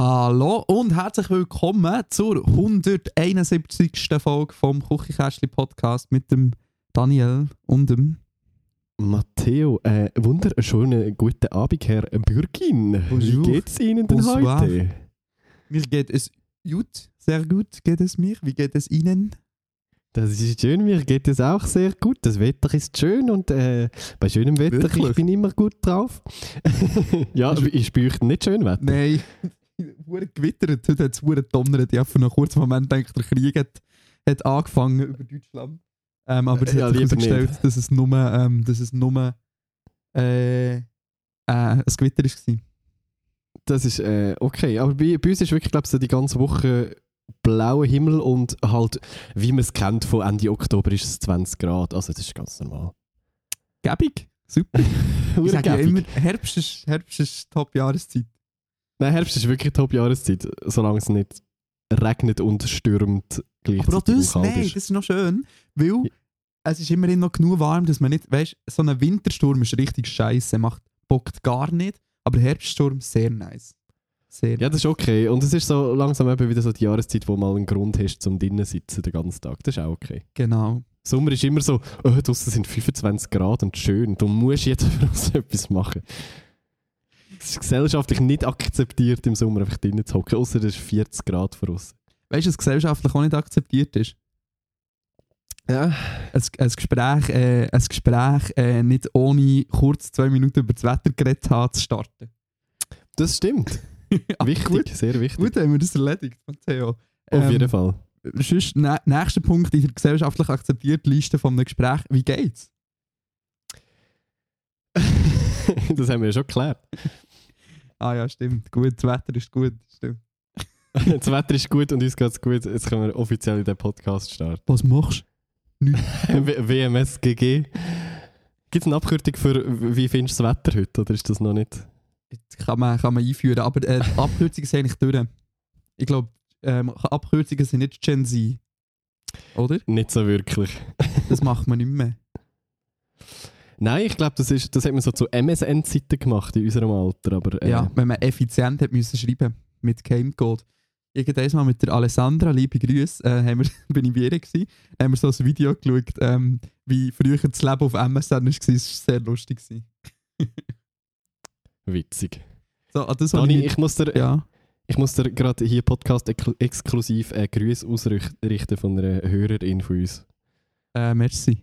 Hallo und herzlich willkommen zur 171. Folge vom Küchenkästchen Podcast mit dem Daniel und dem Matteo, äh, wunderschönen guten Abend, Herr Bürgin. Bonjour. Wie geht's Ihnen denn Bonsoir. heute? Mir geht es gut, sehr gut geht es mir. Wie geht es Ihnen? Das ist schön, mir geht es auch sehr gut. Das Wetter ist schön und äh, bei schönem Wetter Wirklich? ich bin immer gut drauf. ja, ich spüre nicht schön Wetter. Nein, hure gewittert, heute hat es hure donnert. Ich habe für einen kurzen Moment gedacht, der Krieg hat, hat angefangen über Deutschland. Ähm, aber es Ja, hat sich herausgestellt, dass es nur, ähm, dass es nur äh, äh, ein Gewitter war. Das ist äh, okay, aber bei, bei uns ist wirklich, glaube ich, so die ganze Woche blauer Himmel und halt, wie man es kennt, von Ende Oktober ist es 20 Grad. Also das ist ganz normal. Gäbig, super. Ich sage ja immer, Herbst ist, Herbst ist Top-Jahreszeit. Nein, Herbst ist wirklich Top-Jahreszeit, solange es nicht regnet und stürmt gleichzeitig Aber auch das, nein, ist. das ist noch schön, weil es ist immerhin noch genug warm, dass man nicht, weißt so ein Wintersturm ist richtig scheiße, macht, bockt gar nicht, aber Herbststurm sehr nice. Sehr Ja, das ist okay. Und es ist so langsam eben wieder so die Jahreszeit, wo mal einen Grund hast, zum drinnen sitzen den ganzen Tag. Das ist auch okay. genau. Sommer ist immer so, oh, draussen sind 25 Grad und schön. Du musst jetzt für uns etwas machen. Es ist gesellschaftlich nicht akzeptiert, im Sommer einfach drinnen zu hocken, außer es ist 40 Grad für uns. Weißt du, was gesellschaftlich auch nicht akzeptiert ist? Ja. Ein, ein Gespräch, äh, ein Gespräch äh, nicht ohne kurz zwei Minuten über das Wetter geredet haben zu starten. Das stimmt. Wichtig, Gut, sehr wichtig. gut haben wir das erledigt, Matteo. Auf Ähm, jeden Fall. Sonst, nä nächster Punkt in der gesellschaftlich akzeptierten Liste von einem Gespräch. Wie geht's? das haben wir ja schon geklärt. Ah ja, stimmt. Gut, das Wetter ist gut. Stimmt. Das Wetter ist gut und uns geht's gut. Jetzt können wir offiziell in den Podcast starten. Was machst du? W- WMSGG. Gibt es eine Abkürzung für wie findest du das Wetter heute? Oder ist das noch nicht? Kann man, kann man einführen, aber äh, Abkürzungen sind eigentlich durch. Ich glaube, ähm, Abkürzungen sind nicht Gen Z. Oder? Nicht so wirklich. Das macht man nicht mehr. Nein, ich glaube, das, ist- das hat man so zu MSN-Zeiten gemacht in unserem Alter. Aber äh, Ja, wenn man effizient hat müssen schreiben mit Gamecode. Irgendwann mal mit der Alessandra, liebe Grüße, äh, haben wir, bin ich bei ihr gewesen, haben wir so ein Video geschaut, ähm, wie früher das Leben auf MSN war. Das war sehr lustig. Witzig. So, das Dani, ich, ich muss dir, ja. ich muss dir gerade hier Podcast exklusiv äh, Grüße ausrichten von einer Hörerin von uns. Äh, merci.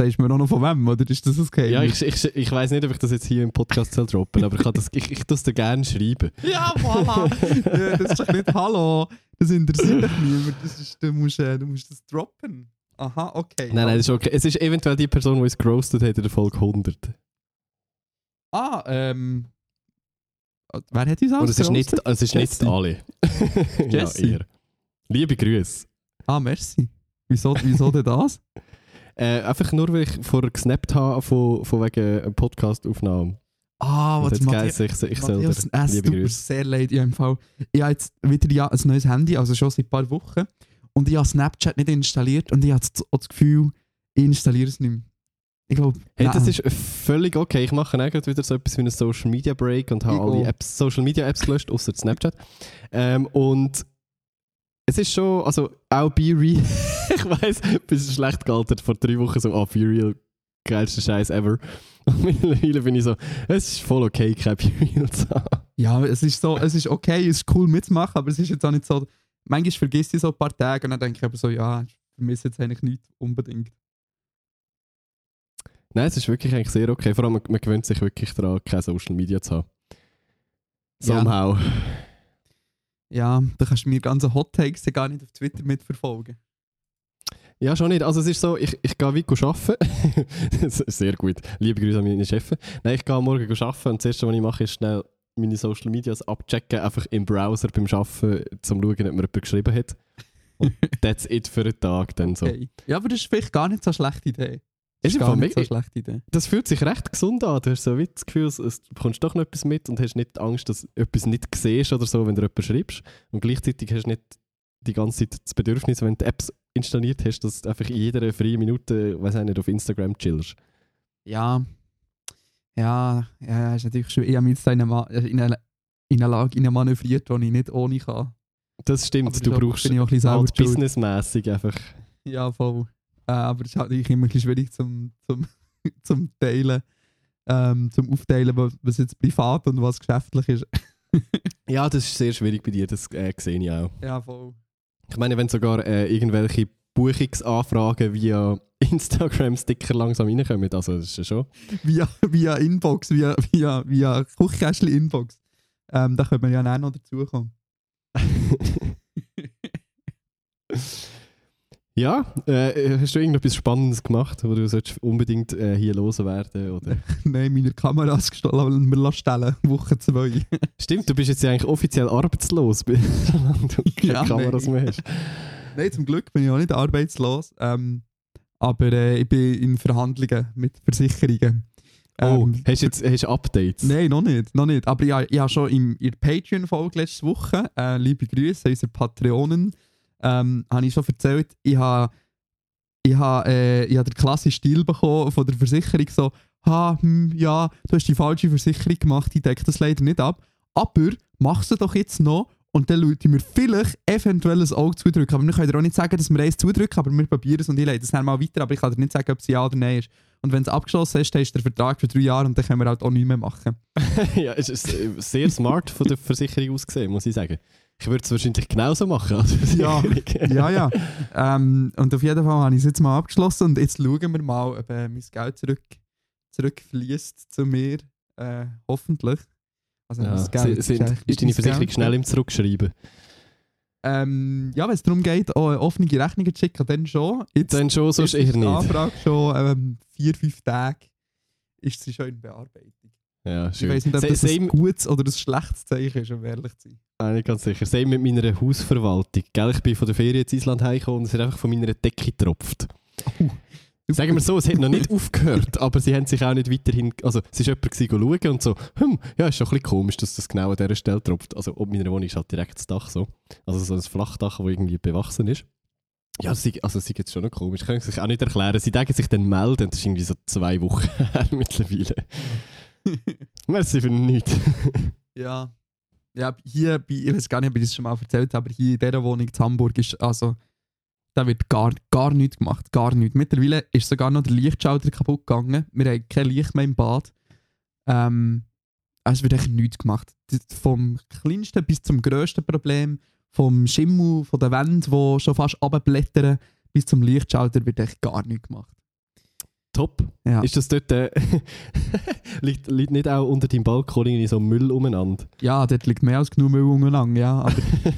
Sagst du mir noch von wem, oder ist das okay? Ja, ich, ich, ich weiß nicht, ob ich das jetzt hier im Podcast soll droppen aber ich, kann das, ich, ich tue es dir gerne schreiben. Ja, voilà. ja, das ist doch nicht Hallo. Das interessiert dich niemand. Das ist, du, musst, äh, du musst das droppen. Aha, okay. Nein, nein, das ist okay. Es ist eventuell die Person, die uns gerostet hat in der Folge 100. Ah, ähm. Wer hat uns alles Und es ist nicht, es ist nicht alle. ja, Jessie. eher. Liebe Grüße. Ah, merci. Wieso, wieso denn das? Äh, einfach nur, weil ich vorher gesnappt habe von, von wegen einer Podcast-Aufnahme. Ah, was Matthias- ich, ich Matthias, es tut mir sehr leid. Im Fall, ich habe jetzt wieder ja, ein neues Handy, also schon seit ein paar Wochen. Und ich habe Snapchat nicht installiert und ich habe das, das Gefühl, ich installiere es nicht mehr. Ich glaube, Hey, das ist völlig okay. Ich mache gerade wieder so etwas wie einen Social Media Break und habe Ich alle. Apps, Social Media Apps gelöscht, außer Snapchat. Ähm, und es ist schon, also auch Be Real, ich weiß, bist schlecht gealtert vor drei Wochen so, ah, Be Real, geilster Scheiß ever. Und mittlerweile bin ich so, es ist voll okay, kein Be Real zu haben. Ja, es ist so, es ist okay, es ist cool mitzumachen, aber es ist jetzt auch nicht so. Manchmal vergisst ich so ein paar Tage und dann denke ich aber so, ja, ich vermisse jetzt eigentlich nicht unbedingt. Nein, es ist wirklich eigentlich sehr okay. Vor allem, man, man gewöhnt sich wirklich daran, keine Social Media zu haben. Ja. Somehow. Ja, da kannst du mir ganze Hot Takes ja gar nicht auf Twitter mitverfolgen. Ja, schon nicht. Also es ist so, ich, ich gehe wie arbeiten. Sehr gut. Liebe Grüße an meine Chefin. Nein, ich gehe morgen arbeiten und das Erste, was ich mache, ist schnell meine Social Medias abchecken, einfach im Browser beim Arbeiten, um zu schauen, ob mir jemand geschrieben hat. Und that's it für einen Tag dann so. Okay. Ja, aber das ist vielleicht gar nicht so eine schlechte Idee. Ist im gar nicht so eine schlechte Idee. das fühlt sich recht gesund an. Du hast so wie das Gefühl, es- bekommst doch noch etwas mit und hast nicht Angst, dass du etwas nicht siehst oder so, wenn du etwas schreibst. Und gleichzeitig hast du nicht die ganze Zeit das Bedürfnis, wenn du Apps installiert hast, dass du einfach in jeder freien Minute, weiß ich nicht, auf Instagram chillst. Ja. Ja, ja, ist natürlich schwer. Ich habe mich jetzt da in eine, Ma- in eine, in eine Lage in manövriert, die ich nicht ohne kann. Das stimmt, Aber du schon brauchst bin ich auch ein bisschen halt businessmäßig einfach. Ja, voll. Äh, aber es ist halt natürlich immer ein bisschen schwierig zum, zum, zum Teilen, ähm, zum Aufteilen, was, was jetzt privat und was geschäftlich ist. Ja, das ist sehr schwierig bei dir, das äh, sehe ich auch. ja, voll. Ich meine, wenn sogar äh, irgendwelche Buchungsanfragen via Instagram-Sticker langsam reinkommen, also das ist ja schon. Via, via Inbox, via, via, via Kuchkästchen-Inbox. Ähm, da könnte man ja auch noch dazukommen. ja, äh, hast du irgendetwas Spannendes gemacht, wo du solltest unbedingt äh, hier loswerden oder? Nein, meine Kameras gestohlen, wir lassen stellen, Woche zwei. Stimmt, du bist jetzt ja eigentlich offiziell arbeitslos, solange du keine Ja, Kameras nein. mehr hast. Nein, zum Glück bin ich auch nicht arbeitslos. Ähm, aber äh, ich bin in Verhandlungen mit Versicherungen. Oh, Ähm, hast du jetzt hast Updates? Nein, noch nicht, noch nicht. Aber ja, ich habe schon im, in der Patreon-Folge letzte Woche, äh, liebe Grüße an unsere Patreonen, ähm, habe ich schon erzählt, ich habe ich habe äh, ich habe den klassischen Stil bekommen von der Versicherung, so, ha, hm, ja, du hast die falsche Versicherung gemacht, ich decke das leider nicht ab, aber mach sie doch jetzt noch und dann schaut mir vielleicht eventuell ein Auge zudrücken. Aber wir können dir auch nicht sagen, dass wir eins zudrücken, aber wir probieren es und ich leite es dann mal weiter, aber ich kann dir nicht sagen, ob es ja oder nein ist. Und wenn es abgeschlossen ist, dann ist der Vertrag für drei Jahre und dann können wir halt auch nichts mehr machen. ja, es ist äh, sehr smart von der Versicherung ausgesehen, muss ich sagen. Ich würde es wahrscheinlich genauso machen Ja. Ja, ja. Ähm, und auf jeden Fall habe ich es jetzt mal abgeschlossen und jetzt schauen wir mal, ob äh, mein Geld zurück, zurückfließt zu mir. Äh, hoffentlich. Also Ja. Geld sind- eigentlich ist deine Versicherung Geld. schnell im Zurückschreiben? Ähm, ja, wenn es darum geht, auch offene Rechnungen zu schicken, dann schon. Jetzt Dann schon, sonst ist eher die nicht. Anfrage schon ähm, vier, fünf Tage ist sie schon in Bearbeitung. Ja, Ich schön. weiß nicht, ob das ein gutes oder ein schlechtes Zeichen ist, um ehrlich zu sein. Ah, nicht ganz sicher. Same mit meiner Hausverwaltung. Gell, ich bin von der Ferien ins Island heimgekommen und es hat einfach von meiner Decke getropft. Sagen wir so, es hat noch nicht aufgehört, aber sie haben sich auch nicht weiterhin. Also, es war jemand schauen und so, hm, ja, ist schon ein bisschen komisch, dass das genau an dieser Stelle tropft. Also, ob meiner Wohnung ist halt direkt das Dach so. Also, so ein Flachdach, das irgendwie bewachsen ist. Ja, sie, also, sie jetzt schon noch komisch. Können sich auch nicht erklären. Sie denken sich dann melden, das ist irgendwie so zwei Wochen her mittlerweile. Merci für nichts. Ja. Ja, hier, ich weiß gar nicht, ob ich das schon mal erzählt habe, aber hier in dieser Wohnung in Hamburg ist, also, da wird gar, gar nichts gemacht, gar nichts. Mittlerweile ist sogar noch der Lichtschalter kaputt gegangen. Wir haben kein Licht mehr im Bad. Ähm, also es wird echt nichts gemacht. Vom kleinsten bis zum grössten Problem, vom Schimmel, von den Wänden, die schon fast abblättern, bis zum Lichtschalter wird echt gar nichts gemacht. Top. Ja, Ist das dort. Äh, liegt, liegt nicht auch unter deinem Balkon irgendwie so Müll umeinander? ja dort liegt mehr als genug Müll umeinander, ja. Aber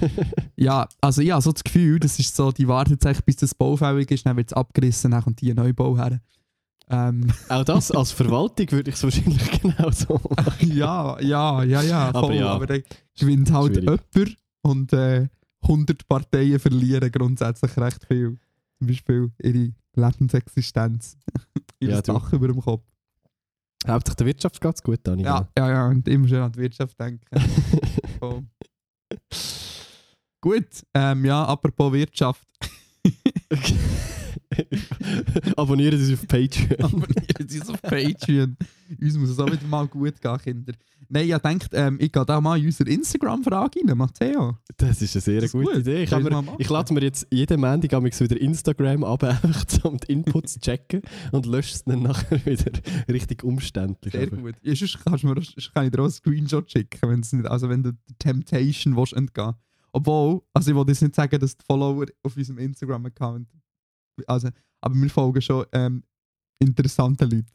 Ja, also ich habe so das Gefühl, das ist so, die wartet jetzt eigentlich, bis das baufällig ist, dann wird es abgerissen, dann kommt die Neubau her. Ähm, Auch das als Verwaltung würde ich es wahrscheinlich genauso machen. ja, ja, ja, ja, Aber voll, ja. aber dann gewinnt halt Schwierig. jemand und äh, 100 Parteien verlieren grundsätzlich recht viel. Zum Beispiel ihre Lebensexistenz, ihr Ja, Dach über dem Kopf. Hauptsächlich der Wirtschaft geht es gut, Dani. Ja, ja, ja, und immer schön an die Wirtschaft denken. Gut, ähm, ja, apropos Wirtschaft. Abonnieren Sie uns auf Patreon. Abonnieren Sie uns auf Patreon. Uns muss es auch wieder mal gut gehen, Kinder. Nein, ich denke, ähm, ich gehe da mal in unsere Instagram-Frage rein, Matteo. Das ist eine sehr gute gut. Idee. Ich, wir mir, ich lade mir jetzt jeden Montag wieder Instagram ab, einfach um die Inputs zu checken und lösche es dann nachher wieder richtig umständlich. Sehr Aber- gut. Ja, sonst kannst du mir, kann ich dir auch einen Screenshot schicken, wenn's nicht, also wenn du der Temptation willst entgehen Obwohl, also ich will jetzt nicht sagen, dass die Follower auf unserem Instagram-Account, also, aber wir folgen schon ähm, interessanten Leuten.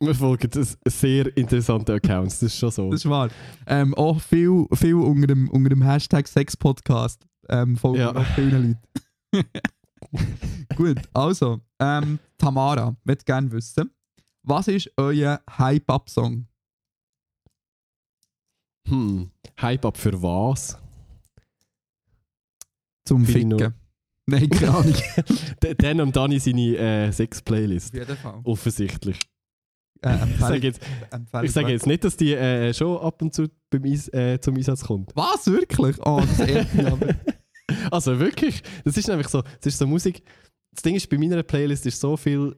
Wir folgen das sehr interessanten Accounts, das ist schon so. Das ist wahr. Ähm, auch viel, viel unter, dem, unter dem Hashtag Sex-Podcast ähm, folgen Ja. noch vielen Leuten. Gut, also, ähm, Tamara, möchte gerne wissen, was ist euer Hype-Up-Song? Hm. Hype up für was? Zum Ficken. Nein, keine Ahnung. Dann am Dani seine äh, Sex-Playlist. Auf jeden Fall. Offensichtlich. Äh, Ich sage jetzt, ich sage jetzt nicht, dass die äh, schon ab und zu beim Eis, äh, zum Einsatz kommt. Was? Wirklich? Oh, das ehrt mich aber. Also wirklich, das ist nämlich so, das ist so Musik. Das Ding ist, bei meiner Playlist ist so viel,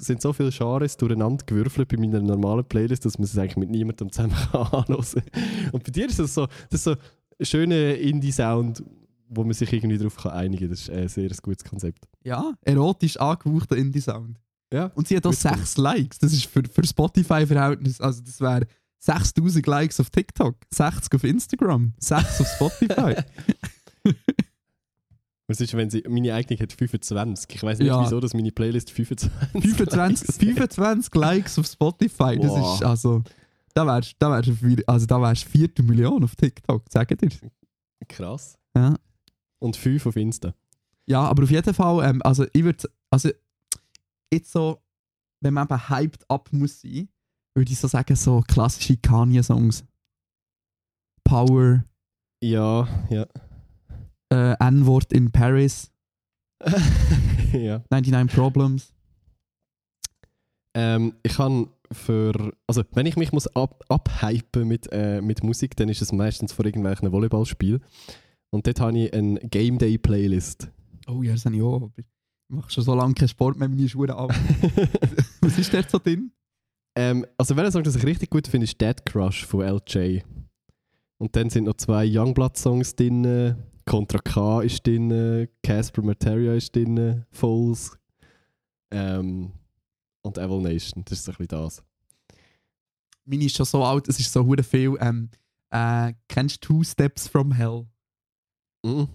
sind so viele Genres durcheinander gewürfelt bei meiner normalen Playlist, dass man es eigentlich mit niemandem zusammen kann anhören. Und bei dir ist das so, das ist so ein schöner Indie-Sound, wo man sich irgendwie darauf einigen kann. Das ist ein sehr gutes Konzept. Ja, erotisch angehauchter Indie-Sound. Ja. Und sie hat auch Gut sechs Likes. Das ist für, für Spotify-Verhältnis, also das wäre 6000 Likes auf TikTok, 60 auf Instagram, 6 auf Spotify. Was ist, wenn sie, meine eigene hat 25. Ich weiß nicht, Ja. wieso, dass meine Playlist 25 25, 25 Likes auf Spotify, das Wow. ist also. Da wärst da du vier- also da wärst vierte Million auf TikTok, sag dir. Krass. Ja. Und 5 auf Insta. Ja, aber auf jeden Fall, ähm, also ich würde, also jetzt so, wenn man eben hyped up muss sein, würde ich so sagen, so klassische Kanye-Songs. Power, Ja, ja. äh, N-Wort in Paris, ja. 99 Problems. Ähm, ich kann für. Also, wenn ich mich muss ab, abhypen mit, äh, mit Musik, dann ist es meistens vor irgendwelchen Volleyballspiel. Und dort habe ich eine Game Day Playlist. Oh ja, das habe ich auch, aber ich mache schon so lange keinen Sport mehr, meine Schuhe ab. Was ist dort so drin? ähm, also, wenn Song, das ich richtig gut finde, ist Dead Crush von LJ. Und dann sind noch zwei Youngblood-Songs drin. Contra K ist drin. Casper Materia ist drin. Foles. Ähm, und Evil Nation. Das ist so ein bisschen das. Meine ist schon so alt, es ist so hure viel. Ähm, äh, kennst du Two Steps from Hell?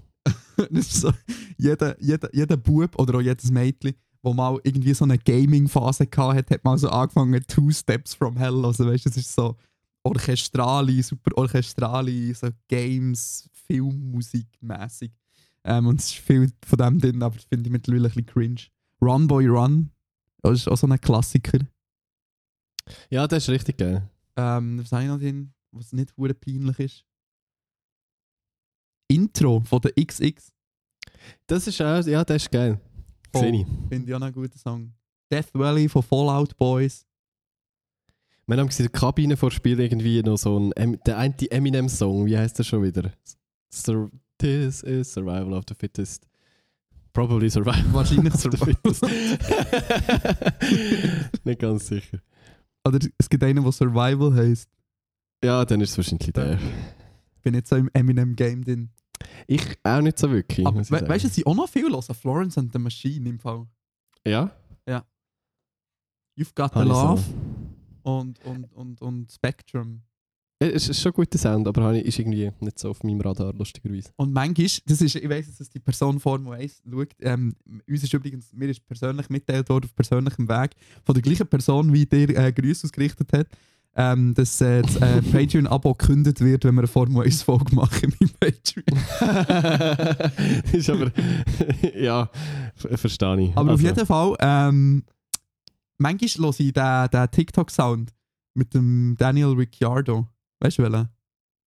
Mhm. so, jeder, jeder, jeder Bub oder auch jedes Mädchen, wo mal irgendwie so eine Gaming-Phase gehabt hat, hat mal so angefangen, Two Steps from Hell. Also weißt du, es ist so orchestrale, super orchestrale, so Games, Filmmusik mäßig. Ähm, und es ist viel von dem drin, aber das finde ich mittlerweile ein bisschen cringe. Run Boy Run, das ist auch so ein Klassiker. Ja, das ist richtig geil. Ähm, was habe ich noch drin, was nicht peinlich ist? Intro von der XX. Das ist auch, ja, das ist geil. Ich. Finde ich auch noch einen guten Song. Death Valley von Fallout Boys. Wir haben in der Kabine vor Spiel irgendwie noch so ein, Em- der eine Eminem-Song, wie heißt der schon wieder? Sur This is Survival of the Fittest. Probably Survival Wahrscheinlich of the Survival. Fittest. Nicht ganz sicher. Oder es gibt einen, der Survival heisst. Ja, dann ist es wahrscheinlich der. Ich bin jetzt so im Eminem-Game drin. Ich auch nicht so wirklich. Aber we weißt du, ich auch noch viel höre? Florence and the Machine im Fall. Ja? You've Got the Love so. und, und, und, und Spectrum. Es ist schon ein guter Sound, aber ist irgendwie nicht so auf meinem Radar, lustigerweise. Und manchmal, das ist, ich weiss, dass die Person Formel 1 schaut, ähm, uns ist übrigens, mir ist persönlich mitteilt worden, auf persönlichem Weg, von der gleichen Person, wie dir äh, Grüße ausgerichtet hat, ähm, dass äh, das äh, Patreon-Abo gekündigt wird, wenn wir eine Formel 1-Folge machen im Patreon. das ist aber. ja, ver- verstehe ich. Aber Also, auf jeden Fall, ähm, manchmal höre ich den, den TikTok-Sound mit dem Daniel Ricciardo. Weißt du welchen?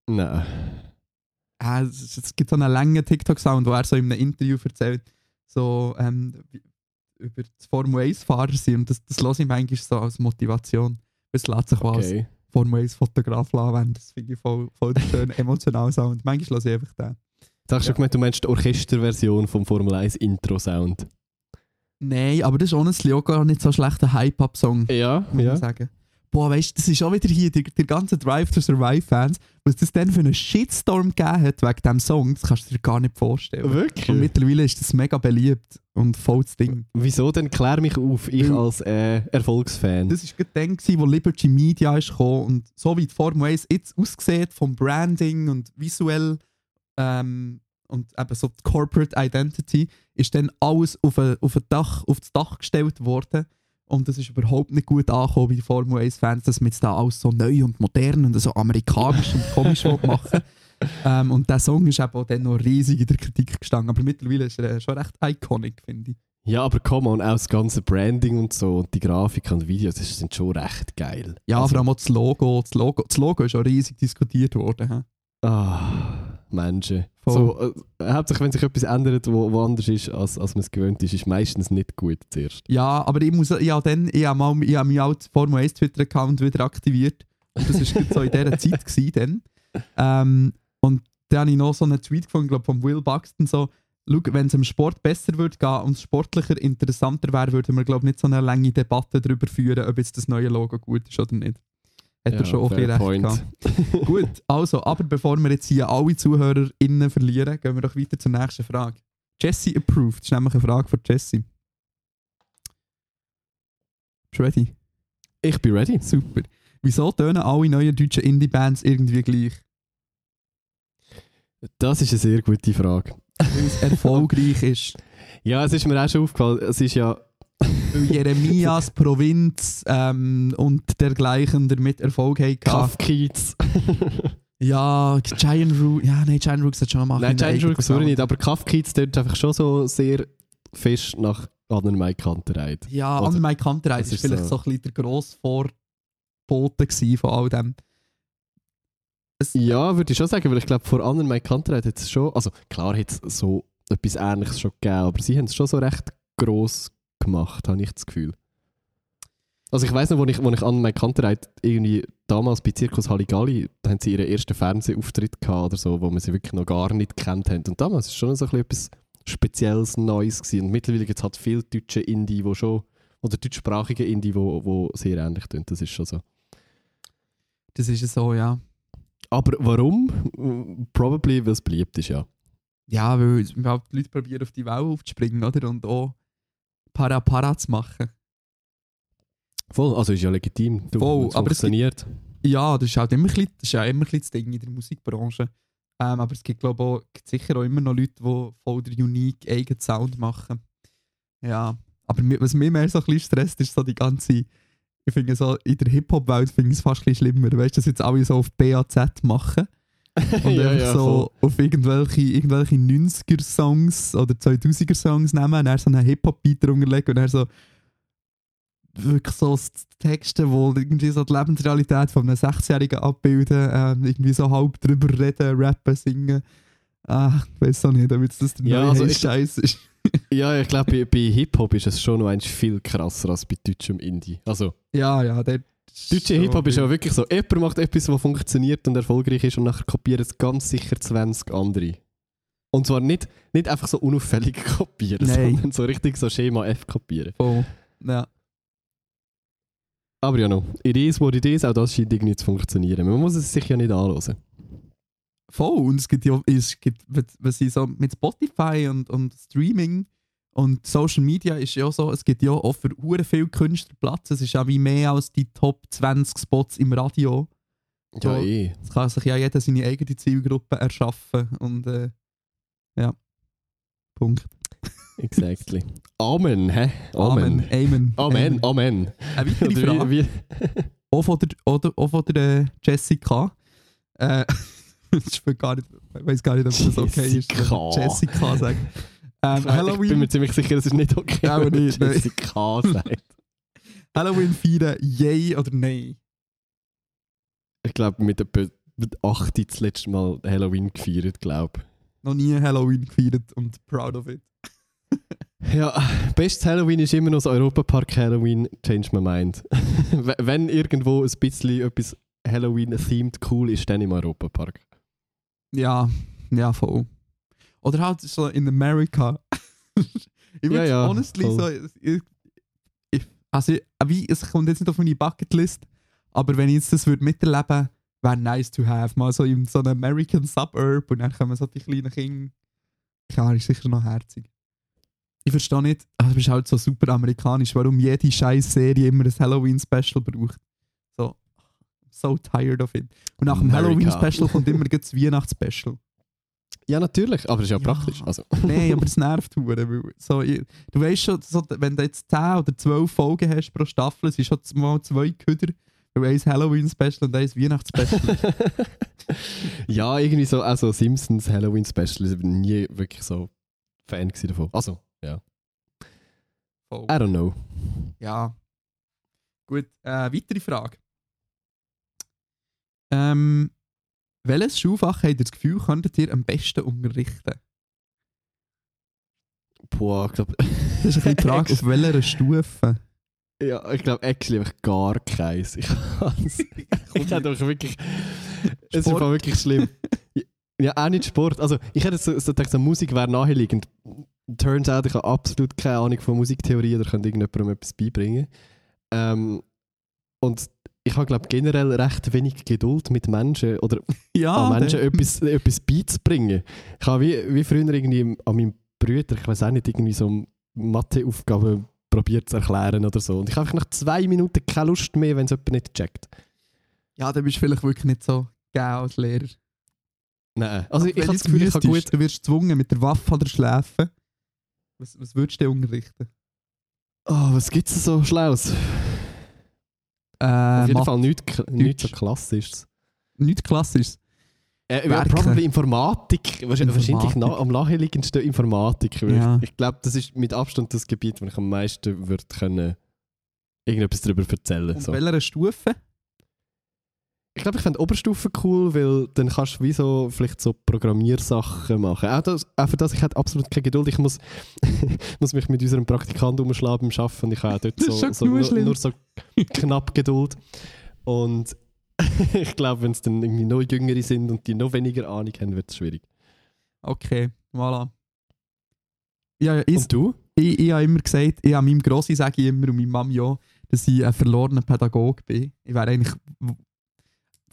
Nein. Äh, es, es gibt so einen langen TikTok-Sound, wo er so in einem Interview erzählt, so ähm, über das Formel 1-Fahrer sind. Und das, das höre ich manchmal so als Motivation. Es lässt sich Okay. Formel 1-Fotograf anwenden. Das finde ich voll, voll der schöne emotionale Sound. Manchmal höre ich einfach den. Jetzt hast du Ja. gemeint, du meinst die Orchesterversion vom Formel 1 Intro-Sound. Nein, aber das ist honestly auch gar nicht so ein schlechter Hype-Up-Song. Ja, muss ja. man sagen. Boah, weißt du, das ist auch wieder hier, die, die ganzen Drive to Survive-Fans, was das dann für einen Shitstorm gegeben hat wegen diesem Song, das kannst du dir gar nicht vorstellen. Wirklich? Und mittlerweile ist das mega beliebt und voll das Ding. Wieso denn? Klär mich auf, ich als äh, Erfolgsfan. Das war gerade dann, wo Liberty Media ist gekommen und so wie die Formel 1 jetzt aussieht, vom Branding und visuell ähm, und eben so die Corporate Identity, ist dann alles auf, ein, auf, ein Dach, auf das Dach gestellt worden. Und das ist überhaupt nicht gut angekommen bei den Formel 1-Fans, dass wir jetzt da alles so neu und modern und so amerikanisch und komisch machen. Ähm, und der Song ist eben auch dann noch riesig in der Kritik gestanden. Aber mittlerweile ist er äh, schon recht iconic, finde ich. ja, aber come on, auch das ganze Branding und so und die Grafik und Videos, das sind schon recht geil. Ja, Also- vor allem auch das Logo. Das Logo, das Logo ist auch riesig diskutiert worden. hä? Ah, Menschen. Voll. So, äh, hauptsächlich, wenn sich etwas ändert, wo, wo anders ist, als, als man es gewöhnt ist, ist meistens nicht gut zuerst. Ja, aber ich muss ja dann, ich habe mal, ich habe meinen alten Formel 1 Twitter-Account wieder aktiviert. Und das war so in dieser Zeit gewesen, dann. Ähm, und dann habe ich noch so einen Tweet gefunden, glaube von Will Buxton, so, schau, wenn es im Sport besser würde gehen und es sportlicher interessanter wäre, würden wir, glaube ich, nicht so eine lange Debatte darüber führen, ob jetzt das neue Logo gut ist oder nicht. Hat er schon auch bisschen recht gehabt. Gut, also, aber bevor wir jetzt hier alle ZuhörerInnen verlieren, gehen wir doch weiter zur nächsten Frage. Jesse approved. Das ist nämlich eine Frage von Jesse. Bist du ready? Ich bin ready. Super. Wieso tönen alle neuen deutschen Indie-Bands irgendwie gleich? Das ist eine sehr gute Frage. Weil es erfolgreich ist. Ja, es ist mir auch schon aufgefallen. Es ist ja. Jeremias, Provinz ähm, und dergleichen damit Erfolg haben. Kaffkiez. Ja, Giant Rook. Ja, nein, Giant Rook hat schon mal Nein, Giant Rook sorry nicht, aber Kaffkiez dort einfach schon so sehr fest nach anderen Mike Kantereit. Ja, Oder- an Mike Kantereit ist vielleicht so. so, ein bisschen der grosse Vorbote von all dem. Ja, würde ich schon sagen, weil ich glaube, vor anderen Mike Kantereit hat es schon, also klar hat es so etwas Ähnliches schon gegeben, aber sie haben es schon so recht gross gemacht, habe ich das Gefühl. Also ich weiß noch, wo ich, wo ich an Mike Kantereit irgendwie damals bei Zirkus Halligalli, da haben sie ihren ersten Fernsehauftritt gehabt oder so, wo man sie wirklich noch gar nicht kennt haben. Und damals war es schon so ein bisschen etwas Spezielles, Neues gewesen. Und mittlerweile gibt es halt viele deutsche Indie, wo schon, oder deutschsprachige Indie, wo, wo sehr ähnlich tun. Das ist schon so. das ist es so, ja. Aber warum? Probably, weil es beliebt ist, ja. Ja, weil überhaupt die Leute probieren, auf die Welle aufzuspringen, oder? Und auch Para-Para zu machen. Voll, also ist ja legitim. Du, Voll, es aber es funktioniert. Ja, das ist halt immer ein bisschen, das ist ja immer ein das Ding in der Musikbranche. Ähm, aber es gibt, glaube ich, sicher auch immer noch Leute, die voll der unique eigenen Sound machen. Ja, aber was mich mehr so ein bisschen stresst, ist so die ganze, ich finde so, in der Hip-Hop-Welt finde ich es fast ein schlimmer. Weißt du, dass jetzt alle so auf BAZ machen und Ja, einfach ja, so auf irgendwelche, irgendwelche 90er-Songs oder 2000er-Songs nehmen und dann so einen Hip-Hop-Beat drunter legen und dann so wirklich so Texte, die irgendwie so die Lebensrealität von einem 16-Jährigen abbilden, ähm, irgendwie so halb drüber reden, rappen, singen. Ah, ich weiß auch nicht, ob jetzt das der Ja, neue also Scheiß ist. Ja, ich glaube, bei, bei Hip-Hop ist es schon noch eins viel krasser als bei deutschem Indie. Also, Ja, ja, der deutscher Hip-Hop ist ja wirklich so, jemand macht etwas, was funktioniert und erfolgreich ist und nachher kopieren es ganz sicher 20 andere. Und zwar nicht, nicht einfach so unauffällig kopieren, Nein. sondern so richtig so Schema F kopieren. Voll. Ja. Aber ja noch, it is what it is, auch das scheint irgendwie zu funktionieren. Man muss es sich ja nicht anhören. Und es gibt ja, es gibt, was ich so mit Spotify und, und Streaming und Social Media ist ja so, es gibt ja auch für hure viel Künstler Platz. Es ist ja wie mehr als die Top 20 Spots im Radio. Ja, eh. Es kann sich ja jeder seine eigene Zielgruppe erschaffen. Und äh, ja. Punkt. Exactly. Amen, hä? Amen. Amen. Amen, Amen. Eine weitere Frage. wie, wie, Auch von der, oder, auch von der äh, Jessica. Äh, ich bin gar nicht, ich weiß gar nicht, ob das okay ist. Jessica. ich sagen. Ähm, Ich bin mir Halloween, ziemlich sicher, es ist nicht okay, Auch wenn nicht, nein. Jessica sagt. Halloween feiern, yay oder nein? Ich glaube, mit etwa mit 8 das letzte Mal Halloween gefeiert, glaube Noch nie Halloween gefeiert und proud of it. Ja, bestes Halloween ist immer noch das Europapark Halloween, change my mind. Wenn irgendwo ein bisschen etwas Halloween-themed cool ist, dann im Europapark. Ja, ja, voll. Oder halt so in America. ich würde Ja, ja, honestly voll. so. Ich, ich, also, wie, es kommt jetzt nicht auf meine Bucketlist, aber wenn ich jetzt das würde miterleben wäre nice to have. Mal so in so einem American Suburb und dann kommen so die kleinen Kinder. Klar, ist sicher noch herzig. Ich verstehe nicht, ah, du bist halt so super amerikanisch, warum jede scheiß Serie immer ein Halloween-Special braucht. So, tired of it. Und nach dem. Halloween-Special kommt immer das Weihnachts-Special. Ja, natürlich, aber es ist ja, Ja. praktisch. Also, Nein, aber es nervt hure, so, Du weißt schon, so, wenn du jetzt 10 oder 12 Folgen hast pro Staffel, es sind schon mal zwei Köder, weil eins Halloween-Special und eins Weihnachts-Special. ja, irgendwie so, also Simpsons Halloween Special, ich bin nie wirklich so Fan davon. Also, ja. Voll. I don't know. Ja. Gut, äh, weitere Frage. Ähm, Welches Schulfach habt ihr das Gefühl, könntet ihr am besten unterrichten? Boah, ich glaube. Das ist ein bisschen Frage, auf welcher Stufe? Ja, ich glaube, actually einfach gar keins. Ich ich hätte doch wirklich. Es ist wirklich schlimm. Ja, auch nicht Sport. Also, ich hätte so, so gedacht, so Musik wäre naheliegend. Turns out, ich habe absolut keine Ahnung von Musiktheorie oder könnte irgendjemandem etwas beibringen. Ähm, und ich habe, glaube generell recht wenig Geduld mit Menschen oder Ja, an Menschen der- etwas, etwas beizubringen. Ich habe wie, wie früher irgendwie an meinem Brüder, ich weiß auch nicht, irgendwie so Matheaufgaben probiert zu erklären oder so. Und ich habe nach zwei Minuten keine Lust mehr, wenn es jemand nicht checkt. ja, dann bist du vielleicht wirklich nicht so geil als Lehrer. Nein. Also ich Wenn habe das Gefühl, ich gut... Du wirst gezwungen mit der Waffe oder Schläfen. Was, was würdest du denn unterrichten? Oh, was gibt es so Schlaues? Äh, Auf jeden Fall nichts nichts so. Klassisches. Nichts Klassisches. Äh, ja, probably Informatik. Wahrscheinlich, wahrscheinlich Informatik. na, am naheliegendsten Informatik. Ja. Ich, ich glaube, das ist mit Abstand das Gebiet, wo ich am meisten würde können irgendetwas darüber erzählen. Und So. welcher Stufe? Ich glaube, ich fände Oberstufe cool, weil dann kannst du wie so vielleicht so Programmiersachen machen. Auch, das, auch für das, ich hätte absolut keine Geduld. Ich muss, muss mich mit unserem Praktikanten umschlagen beim Arbeiten ich habe dort ist so, so nur, nur so knapp Geduld. Und ich glaube, wenn es dann irgendwie noch Jüngere sind und die noch weniger Ahnung haben, wird es schwierig. Okay, voilà. Ja, ja, ich, Und du? ich, ich habe immer gesagt, ich habe meinem Grossi sage ich immer und meiner Mami auch, dass ich ein verlorener Pädagoge bin. Ich wäre eigentlich...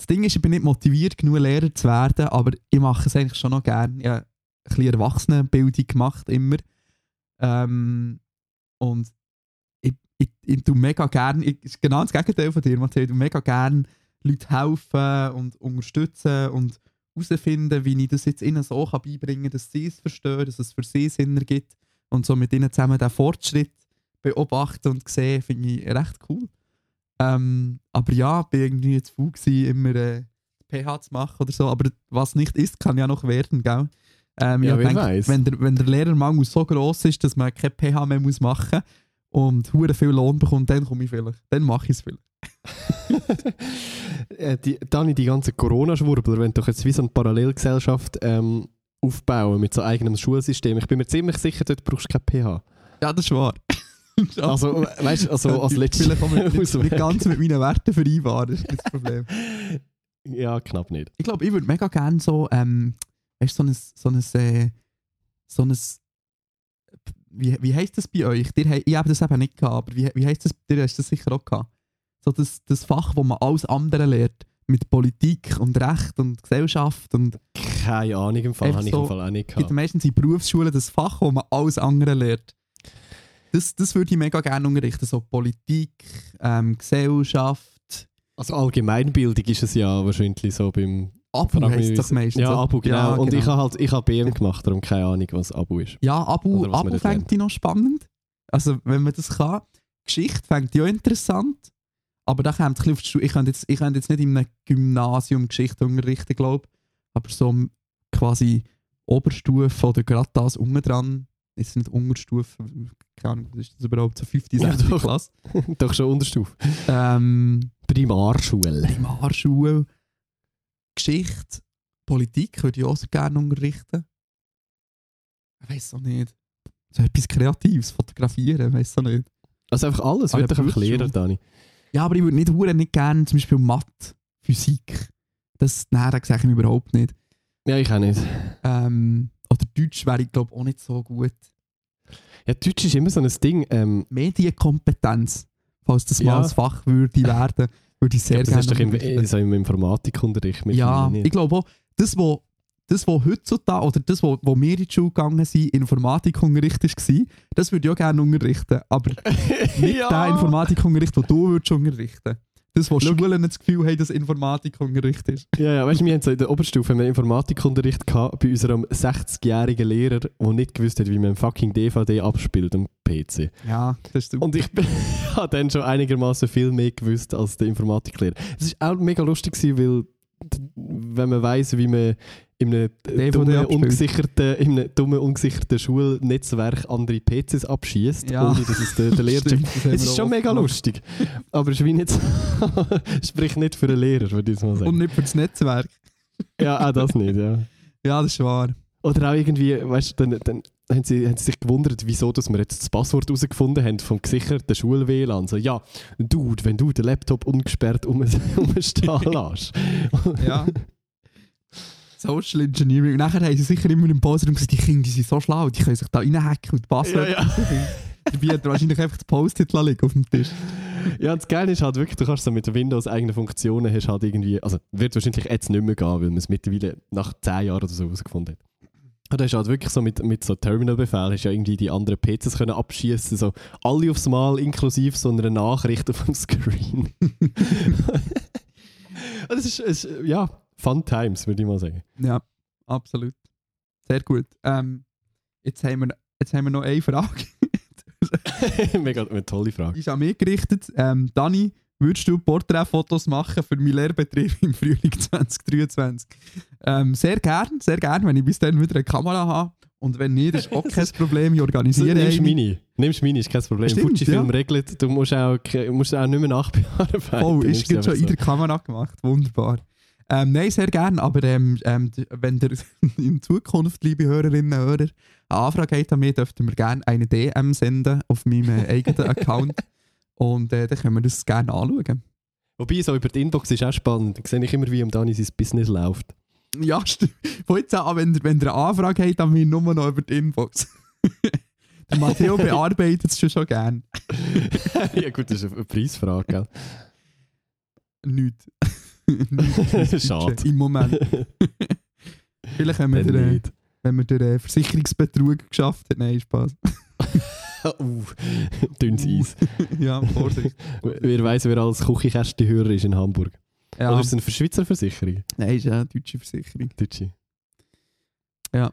Das Ding ist, ich bin nicht motiviert, genug Lehrer zu werden, aber ich mache es eigentlich schon noch gerne. Ich habe ein bisschen Erwachsenenbildung gemacht, immer. Ähm, und ich, ich, ich tue mega gerne, ich, genau das Gegenteil von dir, ich tue mega gerne Leute helfen und unterstützen und herausfinden, wie ich das jetzt ihnen so kann beibringen kann, dass sie es verstehen, dass es für sie Sinn ergibt und so mit ihnen zusammen den Fortschritt beobachten und sehen, finde ich recht cool. Ähm, aber ja, bin irgendwie zu faul gewesen, immer äh, PH zu machen oder so, aber was nicht ist, kann ja noch werden, gell? Ähm, Ja, ich denke, weiss. wenn der, wenn der Lehrermangel so groß ist, dass man kein PH mehr muss machen muss und hure viel Lohn bekommt, dann komme ich vielleicht. Dann mache ich es vielleicht. äh, die, Dani, die ganzen Corona-Schwurbler, wenn doch jetzt wie so eine Parallelgesellschaft ähm, aufbauen mit so eigenem Schulsystem. Ich bin mir ziemlich sicher, dort brauchst du kein PH. Ja, das ist wahr. Also, weißt du, also als letztes Vielleicht nicht, ganz mit meinen Werten vereinbaren, ist das Problem. Ja, knapp nicht. Ich glaube, ich würde mega gerne so, ähm, weißt du, so ein, so ein, äh, so ein, wie, wie heisst das bei euch? Dir, ich habe das eben nicht gehabt, aber wie, wie heisst das, dir hast das sicher auch gehabt. So das, das Fach, wo man alles andere lernt, mit Politik und Recht und Gesellschaft und Keine Ahnung im Fall, habe ich so- im Fall auch nicht es gibt gehabt. meistens in Berufsschulen das Fach, wo man alles andere lernt. Das, das würde ich mega gerne unterrichten, so Politik, ähm, Gesellschaft, Also Allgemeinbildung ist es ja wahrscheinlich so beim... Abu heisst es- meistens. Ja? Abu, genau. Ja, Und ich genau. habe halt, ich habe BM gemacht, darum keine Ahnung, was Abu ist. Ja, Abu, Abu fände ich noch spannend. Also, wenn man das kann. Geschichte ich auch interessant. Aber da kommt ein bisschen die. Ich könnte jetzt, ich könnte jetzt nicht in einem Gymnasium Geschichte unterrichten, glaube ich. Aber so quasi Oberstufe oder gerade das unten dran. Ist nicht Unterstufe. Keine Ahnung, ist das überhaupt? So 5. Ja, 6. doch. Klasse. Doch schon Unterstufe. Ähm, Primarschule. Primarschule. Geschichte. Politik würde ich auch sehr gerne unterrichten. Ich weiß auch nicht. So etwas Kreatives, fotografieren, weiß auch nicht. Also einfach alles, ja, doch einfach. Lehrer, Dani. Ja, aber ich würde nicht, hure nicht gerne zum Beispiel Mathe, Physik. Das, das sehe ich überhaupt nicht. Ja, ich auch nicht. Ähm, oder Deutsch wäre ich glaube auch nicht so gut. Ja, Deutsch ist immer so ein Ding. Ähm, Medienkompetenz, falls das Ja. mal als Fach würde werden, würde ich sehr glaube, das ist doch gerne im, unterrichten. so im Informatikunterricht. Ja, ich glaube auch, das, wo, das, wo heutzutage, oder das, wo, wo wir in die Schule gegangen sind, Informatikunterricht war, das würde ich auch gerne unterrichten. Aber nicht Ja. der Informatikunterricht, den du würdest unterrichten Das, wo Schau. Schulen das Gefühl haben, dass Informatikunterricht ist. Ja, ja, weißt du, wir haben so in der Oberstufe einen Informatikunterricht gehabt bei unserem 60-jährigen Lehrer, der nicht gewusst hat, wie man fucking DVD abspielt am PC. Ja, das stimmt. Und ich habe dann schon einigermaßen viel mehr gewusst als der Informatiklehrer. Es war auch mega lustig, gewesen, weil wenn man weiß, wie man in einem DVD dummen, ungesicherten, in einem dummen, ungesicherten Schulnetzwerk andere PCs abschießt, Ja. ohne dass es der, der Lehrer. Stimmt, Es ist schon mega gemacht. lustig. Aber es nicht spricht nicht für einen Lehrer, würde ich mal sagen. Und nicht für das Netzwerk. Ja, auch das nicht, ja. Ja, das ist wahr. Oder auch irgendwie, weißt du, dann, dann haben, sie, haben sie sich gewundert, wieso dass wir jetzt das Passwort herausgefunden haben vom gesicherten Schul-WLAN. So, ja, Dude, wenn du den Laptop ungesperrt um, umstehen lässt. Ja. Social Engineering. Und nachher haben sie sicher immer im Poseraum gesagt, die Kinder die sind so schlau, die können sich da reinhacken und Passwort. Ja, ja. Dabei hat er wahrscheinlich einfach das Post-it liegen auf dem Tisch. Ja, und das Geile ist halt wirklich, du kannst so mit Windows eigenen Funktionen hast halt irgendwie, also wird wahrscheinlich jetzt nicht mehr gehen, weil man es mittlerweile nach 10 Jahren oder so herausgefunden hat. Und da ist halt wirklich so mit, mit so Terminal-Befehlen, hast ja irgendwie die anderen PCs können abschießen, so alle aufs Mal, inklusive so einer Nachricht auf dem Screen. und es ist, es ist, ja, Fun Times, würde ich mal sagen. Ja, absolut. Sehr gut. Ähm, jetzt, haben wir, jetzt haben wir noch eine Frage. Mega eine tolle Frage. Die ist an mich gerichtet. Ähm, Dani, würdest du Porträtfotos machen für meinen Lehrbetrieb im Frühling 2023? Ähm, sehr gern, sehr gern, wenn ich bis dann wieder eine Kamera habe. Und wenn nicht, ist auch kein Problem. Ich So, organisiere nimmst eine. Mini. Nimmst Mini, ist kein Problem. Stimmt, Fujifilm ja. regelt, du musst auch, musst auch nicht mehr nachbearbeiten. Oh, ist gerade schon einfach in der Kamera gemacht. Wunderbar. Ähm, nein, sehr gern, aber ähm, ähm, wenn ihr in Zukunft, liebe Hörerinnen und Hörer, eine Anfrage habt an mich, dürft ihr mir gerne eine DM senden auf meinem eigenen Account. Und äh, dann können wir das gerne anschauen. Wobei, so über die Inbox ist auch spannend. Da sehe ich immer, wie um Dani sein Business läuft. Ja, stimmt. Von jetzt an, wenn ihr, wenn ihr eine Anfrage habt, an mich nur noch über die Inbox. Der Matteo bearbeitet es schon, schon gerne. ja gut, das ist eine Preisfrage, gell? Nichts. Schade. Im Moment. Vielleicht, wenn wir, den, nicht. wenn wir den äh, Versicherungsbetrug geschafft haben. Nein, Spaß. uh, dünnes Eis. ja, Vorsicht. Wer weiß, wer als Küchenkästenhörer ist in Hamburg. Ja, Oder ist es eine Schweizer Versicherung? nein, ist ja eine deutsche Versicherung. Deutsche. Ja.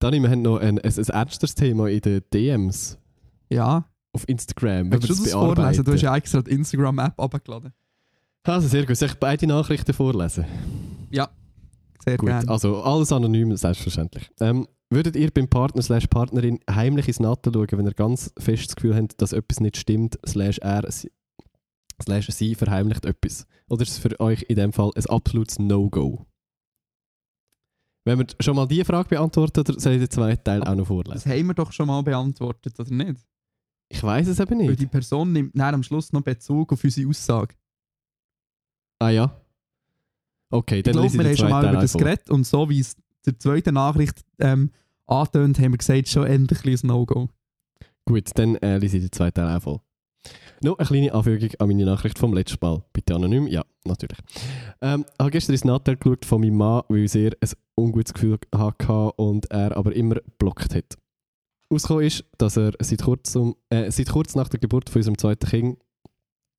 Dani, wir haben noch ein, ein, ein ernstes Thema in den DMs Ja, auf Instagram. willst du das vorlesen? Du hast ja extra die Instagram-App abgeladen. Also sehr gut. Soll ich beide Nachrichten vorlesen? Sehr Gut, gerne. also alles anonym, selbstverständlich. Ähm, würdet ihr beim Partner slash Partnerin heimlich ins NATO schauen, wenn ihr ganz fest das Gefühl habt, dass etwas nicht stimmt, slash er, sie- slash sie verheimlicht etwas? Oder ist es für euch in dem Fall ein absolutes No-Go? Wenn wir schon mal diese Frage beantworten, oder soll ich den zweiten Teil auch noch Das vorlesen? haben wir doch schon mal beantwortet, oder nicht? Ich weiß es eben Weil nicht. die Person nimmt dann am Schluss noch Bezug auf unsere Aussage. Ah ja? Okay, Ich dann glaube, lese wir haben ich den schon mal über das geredet und so wie es der zweiten Nachricht ähm, angetönt, haben wir gesagt, schon endlich ein No-Go. Gut, dann äh, lese ich den zweiten Teil auch voll. Noch eine kleine Anfügung an meine Nachricht vom letzten Mal. Bitte anonym? Ja, natürlich. Ähm, ich habe gestern ins Nattel geschaut von meinem Mann, weil ich sehr ein ungutes Gefühl hatte und er aber immer blockt hat. Ausgekommen ist, dass er seit, kurzem, äh, seit kurz nach der Geburt von unserem zweiten Kind,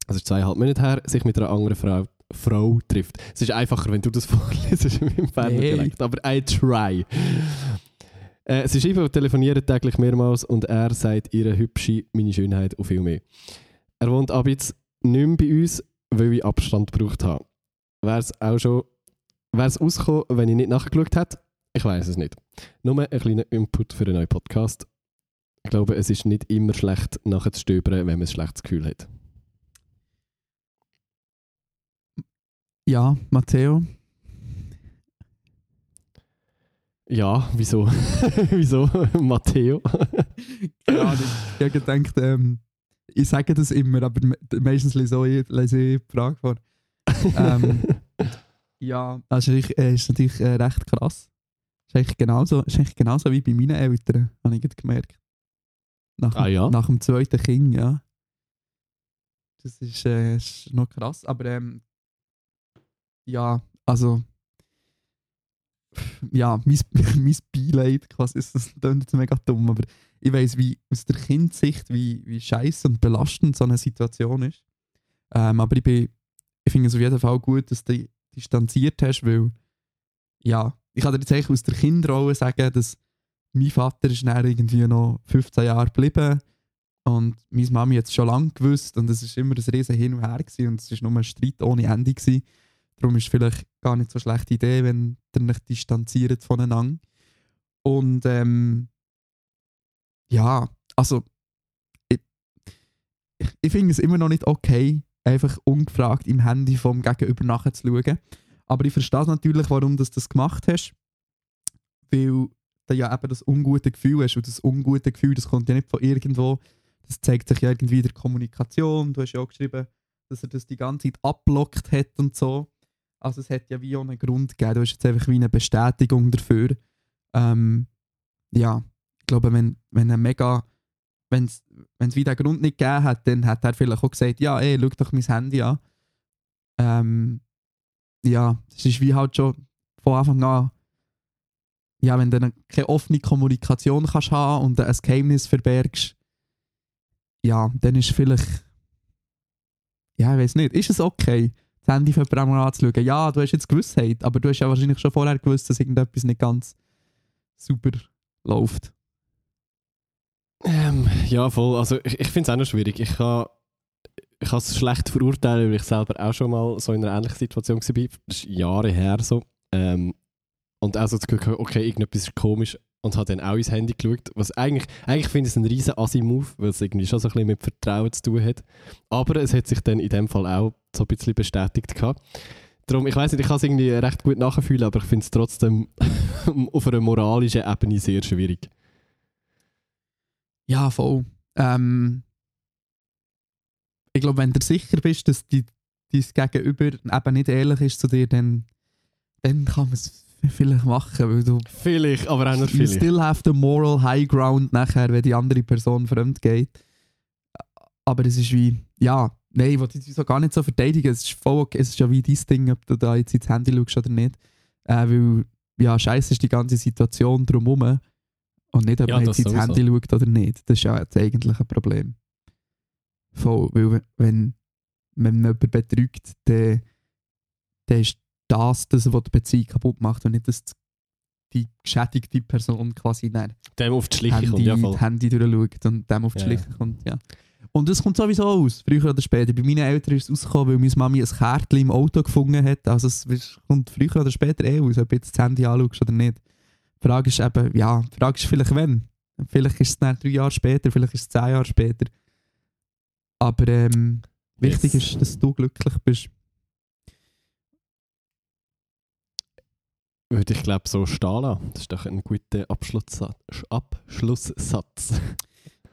also zweieinhalb Monate her, sich mit einer anderen Frau, Frau trifft. Es ist einfacher, wenn du das vorlesest dem Berner Nee. Dialekt, aber I try. Äh, sie schreiben und telefonieren täglich mehrmals und er sagt ihre hübsche, meine Schönheit und viel mehr. Er wohnt ab jetzt nicht mehr bei uns, weil ich Abstand gebraucht habe. Wäre es auch schon, wäre es rausgekommen, wenn ich nicht nachgeschaut hätte? Ich weiß es nicht. Nur ein kleiner Input für einen neuen Podcast. Ich glaube, es ist nicht immer schlecht, nachher zu stöbern, wenn man ein schlechtes Gefühl hat. Ja, Matteo. Ja, wieso? wieso, Matteo? Ja, ich habe gedacht, ähm, ich sage das immer, aber me meistens lese ich, die Frage vor. Ähm, ja, also ich, äh, ist natürlich äh, recht krass. Ist eigentlich, genauso, ist eigentlich genauso wie bei meinen Eltern, habe ich gemerkt. Nach, dem- Ah ja? nach dem zweiten Kind, ja. Das ist, äh, ist noch krass, aber ähm, ja, also ja, mein, Beileid quasi, das klingt jetzt mega dumm, aber ich weiss, wie aus der Kindsicht, wie, wie scheiße und belastend so eine Situation ist. Ähm, aber ich, bin, ich finde es auf jeden Fall gut, dass du dich distanziert hast, weil ja, ich kann dir jetzt eigentlich aus der Kinderrolle sagen, dass mein Vater ist dann irgendwie noch 15 Jahre geblieben und meine Mami hat es schon lange gewusst und es war immer ein riesen Hin und Her gewesen, und es war nur ein Streit ohne Ende. Gewesen. Darum ist es vielleicht gar nicht so eine schlechte Idee, wenn ihr euch distanziert voneinander. Und ähm, ja, also ich, ich finde es immer noch nicht okay, einfach ungefragt im Handy vom Gegenüber nachzuschauen. Aber ich verstehe natürlich, warum du das gemacht hast. Weil du ja eben das ungute Gefühl hast. Und das ungute Gefühl, das kommt ja nicht von irgendwo. Das zeigt sich ja irgendwie in der Kommunikation. Du hast ja auch geschrieben, dass er das die ganze Zeit abblockt hat und so. Also es hat ja wie auch einen Grund gegeben. Du hast jetzt einfach wie eine Bestätigung dafür. Ähm, ja, ich glaube, wenn, wenn er mega wenn es wie den Grund nicht gegeben hat, dann hat er vielleicht auch gesagt, ja, ey, schau doch mein Handy an. Ähm, ja, das ist wie halt schon von Anfang an, ja, wenn du keine offene Kommunikation kannst haben und ein Geheimnis verbergst, ja, dann ist vielleicht, ja, ich weiß nicht, ist es okay, das Handy für jemanden anzuschauen? Ja, du hast jetzt Gewissheit, aber du hast ja wahrscheinlich schon vorher gewusst, dass irgendetwas nicht ganz super läuft. Ähm, ja, voll. Also ich, ich finde es auch noch schwierig. Ich kann ich es schlecht verurteilen, weil ich selber auch schon mal so in einer ähnlichen Situation war. Das ist Jahre her so. Ähm, und auch so das Gefühl, okay, irgendetwas ist komisch und habe dann auch ins Handy geschaut. Was eigentlich, eigentlich finde ich es ein riesen Assi-Move, weil es irgendwie schon so ein bisschen mit Vertrauen zu tun hat. Aber es hat sich dann in dem Fall auch so ein bisschen bestätigt gehabt. Darum, ich weiß nicht, ich kann es irgendwie recht gut nachfühlen, aber ich finde es trotzdem auf einer moralischen Ebene sehr schwierig. Ja, voll. Ähm, ich glaube, wenn du sicher bist, dass dein Gegenüber eben nicht ehrlich ist zu dir, dann, dann kann man es vielleicht machen, weil du Vielleicht, aber auch nicht you vielleicht. still have the moral high ground nachher, wenn die andere Person fremd geht. Aber es ist wie, ja, nein, ich dich so gar nicht so verteidigen. Es ist voll okay. Es ist ja wie dein Ding, ob du da jetzt ins Handy schaust oder nicht. Äh, weil, ja, scheiße ist die ganze Situation drumherum. Und nicht, ob Ja, man jetzt ins. Handy schaut oder nicht. Das ist ja jetzt eigentlich ein Problem. Voll, weil wenn, wenn man jemanden betrügt, dann, dann ist das, das, was die Beziehung kaputt macht und nicht, dass die geschädigte Person quasi dann Dem auf die Schliche Handy, kommt, ja voll. Handy durchschaut und dem auf die. Schliche kommt. Ja. Und das kommt sowieso aus, früher oder später. Bei meinen Eltern ist es rausgekommen, weil meine Mami ein Kärtchen im Auto gefunden hat. Also es kommt früher oder später eh aus, ob du jetzt das Handy anschaust oder nicht. Die Frage ist eben, ja, die Frage ist vielleicht wann. Vielleicht ist es dann drei Jahre später, vielleicht ist es zehn Jahre später. Aber ähm, wichtig Yes. ist, dass du glücklich bist. Würde ich glaube so stehen lassen. Das ist doch ein guter Abschlusssatz. Abschlusssatz.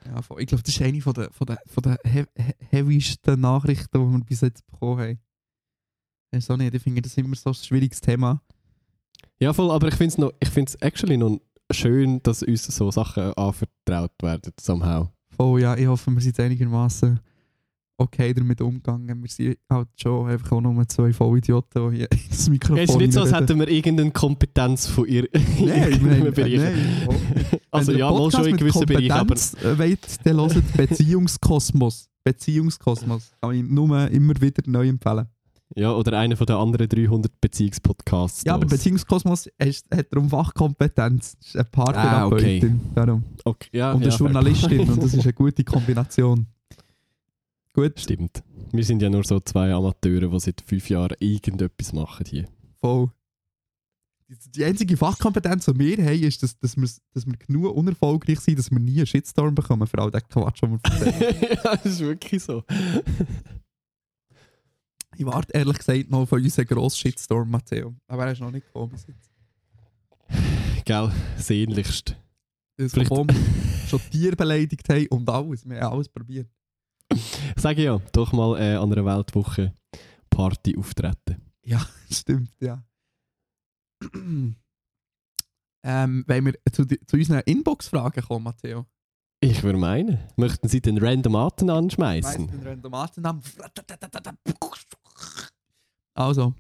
Ja, voll. ich glaube, das ist eine von der, von der, von der he he heavysten Nachrichten, die wir bis jetzt bekommen haben. Ich weiß auch nicht, ich finde das immer so ein schwieriges Thema. Ja, voll, aber ich finde es noch, ich finde es actually noch schön, dass uns so Sachen anvertraut werden, somehow. Voll, ja, ich hoffe, wir sind einigermaßen okay damit umgegangen. Wir sind halt schon einfach auch nur zwei Vollidioten, die hier das Mikrofon Es ist nicht so, als hätten wir irgendeine Kompetenz von ihr in irgendeinem Bereich. nein. oh. Also ja, mal schon in gewissen Bereichen, aber äh, wollt, dann hört Beziehungskosmos. Beziehungskosmos. Kann ich nur immer wieder neu empfehlen. ja, oder einer von den anderen 300 Beziehungspodcasts. Ja, aber. Beziehungskosmos hat, hat darum Fachkompetenz. Das ist eine Ah, Paartherapeutin. Darum. okay. ja, Und eine ja. Journalistin. und das ist eine gute Kombination. Gut, Stimmt. Wir sind ja nur so zwei Amateure, die seit fünf Jahren irgendetwas machen hier. voll. Die- einzige Fachkompetenz, die wir haben, ist, dass, dass, wir, dass wir genug unerfolgreich sind, dass wir nie einen Shitstorm bekommen für all den Quatsch, den wir erzählen. ja, das ist wirklich so. Ich warte ehrlich gesagt noch auf unseren grossen Shitstorm, Matteo. Aber er ist noch nicht gekommen bis jetzt. Gell, sehnlichst. Das Vielleicht- schon Tiere beleidigt haben und alles. Wir haben alles probiert. Sage ja, doch mal äh, an einer Weltwoche Party auftreten. Ja, stimmt, ja. ähm, wenn wir zu, zu unseren Inbox-Fragen kommen, Matteo. Ich würde meinen, möchten Sie den Randomaten anschmeißen? den Randomatennamen. Also,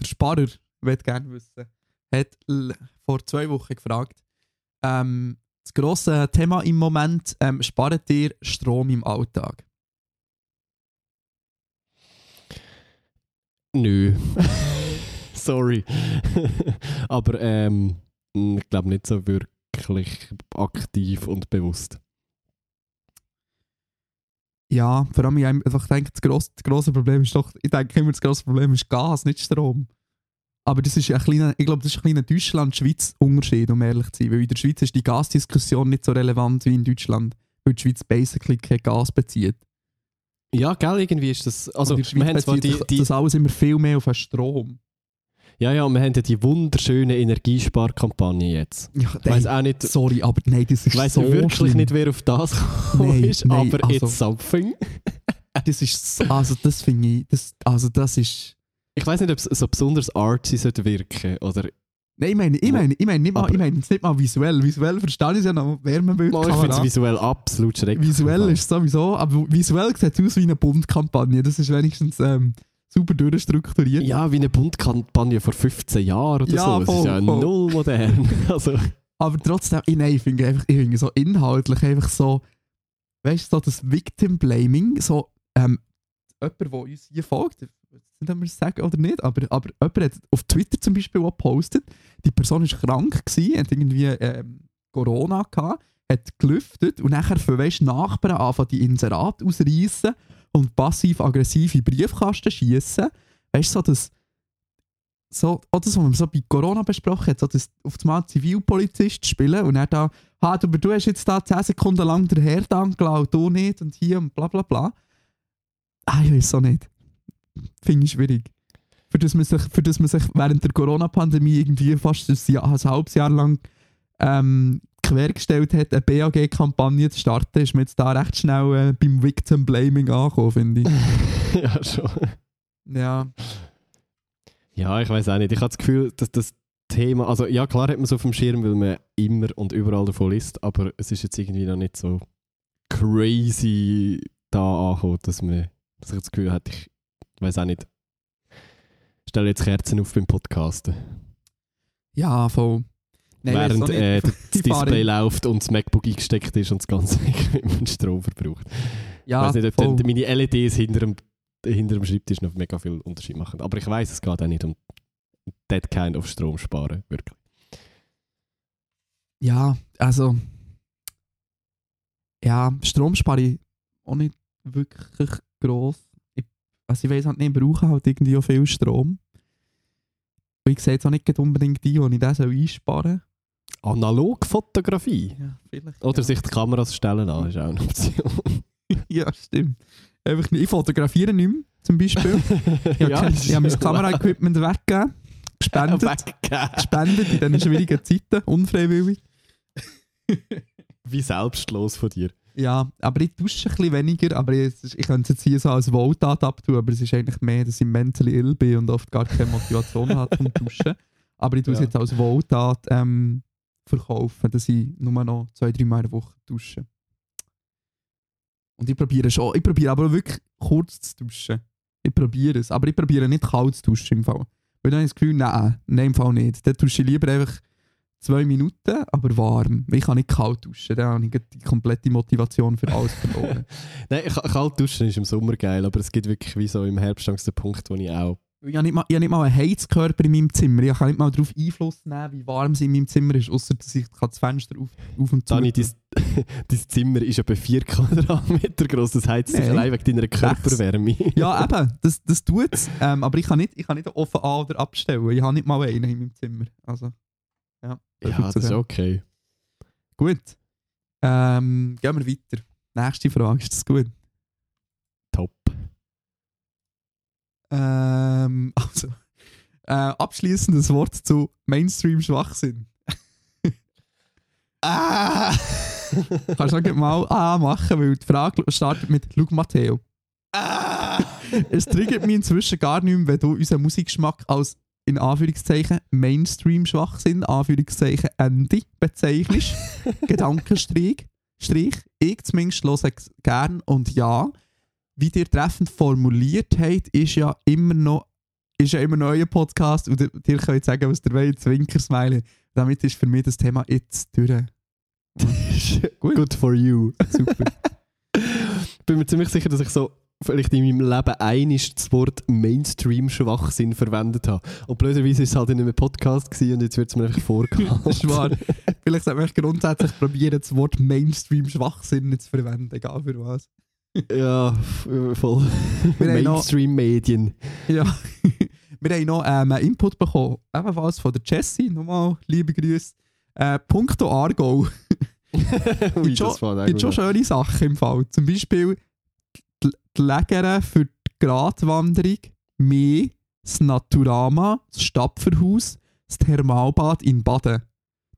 der Sparer wird gerne wissen, hat vor zwei Wochen gefragt, ähm, das grosse Thema im Moment, ähm, spart ihr Strom im Alltag? Nö. Sorry. Aber ähm, ich glaube nicht so wirklich aktiv und bewusst. Ja, vor allem, ich einfach denke, das grosse, das grosse Problem ist doch, ich denke immer, das grosse Problem ist Gas, nicht Strom. Aber das ist ein kleiner, ich glaube, das ist ein kleiner Deutschland-Schweiz-Unterschied, um ehrlich zu sein. Weil in der Schweiz ist die Gasdiskussion nicht so relevant wie in Deutschland, weil die Schweiz basically kein Gas bezieht. Ja, gell, irgendwie ist das. Also, Und wir haben zwar die, die, das alles immer viel mehr auf den Strom. Ja, ja, wir haben ja die wunderschöne Energiesparkampagne jetzt. Ja, Ich weiss auch nicht, sorry, aber nein, das ist ich weiss so wirklich schlimm. nicht, wer auf das gekommen Nein, ist, nein, aber also- it's something. Das ist so, also das finde ich, das, also das ist... Ich weiß nicht, ob es so besonders artsy sollte wirken oder Nein, ich meine, ich meine, ich meine nicht mal, ich meine jetzt nicht mal visuell. Visuell verstehe ich es ja noch, Wärmebild, ich finde es visuell absolut schrecklich. Visuell ist es sowieso, aber visuell sieht es aus wie eine Bundkampagne. Das ist wenigstens ähm, super durchstrukturiert. Ja, wie eine Bundkampagne vor 15 Jahren oder Ja, so. Voll, ist ja voll. null modern. also, Aber trotzdem, ich, nein, ich finde einfach, ich finde so inhaltlich einfach so, weißt du, so das Victim Blaming, so, ähm, jemand, der uns hier folgt, nicht, ob wir es sagen oder nicht, aber, aber jemand hat auf Twitter zum Beispiel gepostet, die Person war krank, gewesen, hat irgendwie ähm, Corona gehabt, hat gelüftet und nachher für weißt, Nachbarn anfangen, die Inserate ausreißen und passiv-aggressive Briefkasten schießen. Weißt du, so das so, oder so, man so bei Corona besprochen hat, so das auf einmal Zivilpolizist spielen und er da, ha, du, du hast jetzt da 10 Sekunden lang den Herd angelaut, du nicht und hier und bla bla bla. Ah, ich weiß auch nicht. Finde ich schwierig. Für das, man sich, für das man sich während der Corona-Pandemie irgendwie fast ein, Jahr, ein halbes Jahr lang ähm, quergestellt hat, eine BAG-Kampagne zu starten, ist man jetzt da recht schnell äh, beim Victim Blaming angekommen, finde ich. ja, schon. ja. Ja, ich weiß auch nicht. Ich habe das Gefühl, dass das Thema, also ja, klar hat man es auf dem Schirm, weil man immer und überall davon liest, aber es ist jetzt irgendwie noch nicht so crazy da angekommen, dass, man, dass ich das Gefühl hatte, ich weiß auch nicht. Ich stelle jetzt Kerzen auf beim Podcasten. Ja, voll. Nein, während äh, das Display läuft und das MacBook eingesteckt ist und das ganze Equipment Strom verbraucht. ja, ich weiß nicht, ob voll. dann meine LEDs hinter dem, hinter dem Schreibtisch noch mega viel Unterschied machen. Aber ich weiß, es geht auch nicht um that kind of Strom sparen, wirklich. Ja, also. Ja, Strom spare ich auch nicht wirklich gross. Also ich weiß halt nicht, ich brauche halt irgendwie auch viel Strom. Und ich sehe jetzt auch nicht unbedingt die, die ich das einsparen Analogfotografie? Ja, vielleicht. Oder ja. sich die Kameras stellen an, ist auch eine Option. Ja, stimmt. Einfach. Ich fotografiere nicht mehr, zum Beispiel. Ich habe kein- ich habe mein Kameraequipment weggegeben, gespendet. Weggegeben. gespendet in diesen schwierigen Zeiten, unfreiwillig. Wie selbstlos von dir. Ja, aber ich dusche ein bisschen weniger, aber ich, ich könnte es jetzt hier so als Wohltat abtun, aber es ist eigentlich mehr, dass ich mentally ill bin und oft gar keine Motivation habe zum Duschen. Aber ich tue es Ja. jetzt als Wohltat ähm, verkaufen, dass ich nur noch zwei, drei Mal in der Woche dusche. Und ich probiere schon, ich probiere aber wirklich kurz zu duschen. Ich probiere es, aber ich probiere nicht kalt zu duschen im Fall. Weil dann habe ich das Gefühl, nein, nein, im Fall nicht. Dann dusche ich lieber einfach zwei Minuten, aber warm. Ich kann nicht kalt duschen, dann habe ich die komplette Motivation für alles verloren. Nein, ka- kalt duschen ist im Sommer geil, aber es gibt wirklich wie so im Herbst den Punkt, wo ich auch ich habe nicht mal, ich habe nicht mal einen Heizkörper in meinem Zimmer. Ich kann nicht mal darauf Einfluss nehmen, wie warm es in meinem Zimmer ist, außer dass ich das Fenster auf, auf und zu Dani, dein, dein Zimmer ist etwa 4 Quadratmeter groß, das heizt sich allein wegen deiner Körperwärme. Ja, eben, das, das tut es. Ähm, aber ich kann, nicht, ich kann nicht offen an- oder abstellen. Ich habe nicht mal einen in meinem Zimmer. Also, ja. ja, viel das ist okay. Gut. Ähm, gehen wir weiter. Nächste Frage, ist das gut? Top. Ähm, also, äh, abschließendes Wort zu Mainstream-Schwachsinn. Ah! Kannst du mal A machen, weil die Frage startet mit «Schau, Matteo». ah! Es triggert mich inzwischen gar nicht mehr, wenn du unseren Musikgeschmack als in Anführungszeichen Mainstream-Schwachsinn, Anführungszeichen Ende bezeichnest. Gedankenstrich. Strich. Ich zumindest höre es gern und ja, wie ihr treffend formuliert habt, ist ja immer noch ist ja immer noch euer Podcast und ihr ihr könnt sagen, was ihr wollt, Zwinkersmiley. Damit ist für mich das Thema jetzt durch. Gut. Good for you. Super. bin mir ziemlich sicher, dass ich so vielleicht in meinem Leben einiges das Wort Mainstream-Schwachsinn verwendet habe. Und blöderweise ist es halt in einem Podcast gewesen und jetzt wird es mir einfach vorgehalten. Das ist wahr. Vielleicht sollte man grundsätzlich probieren, das Wort Mainstream-Schwachsinn nicht zu verwenden, egal für was. Ja, äh, voll. Mainstream-Medien. Ja. Wir haben noch ähm, einen Input bekommen, ebenfalls von der Jessie. Nochmal liebe Grüße. Äh, Punkto Argo. Gibt schon, war gibt schon schöne Sachen im Fall. Zum Beispiel die, die für die Gratwanderung mehr das Naturama, das Stapferhaus, das Thermalbad in Baden.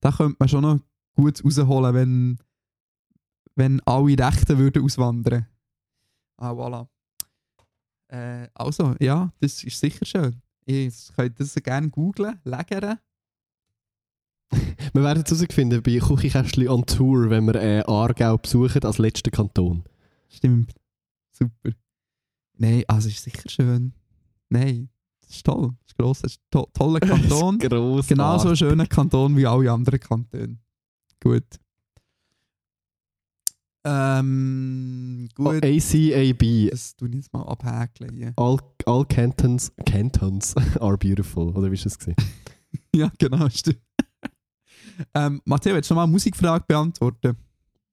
Da könnte man schon noch gut rausholen, wenn, wenn alle Rechten würden auswandern. Ah, voilà. Äh, also, ja, das ist sicher schön. Ihr könnt das gerne googlen, lagern. Wir werden es herausfinden bei Küchenkästchen on Tour, wenn wir äh, Aargau besuchen als letzten Kanton. Stimmt. Super. Nein, also ist sicher schön. Nein, das ist toll. Das ist gross. Das ist ein to toller Kanton. Gross. Genauso ein schöner Kanton wie alle anderen Kantone. Gut. Ähm, Oh, gut. ACAB. Das tue ich jetzt mal abhäkeln. hier. All, all cantons, cantons are beautiful. Oder wie war das? gewesen? Ja, genau, stimmt. ähm, Matteo, willst du noch mal eine Musikfrage beantworten?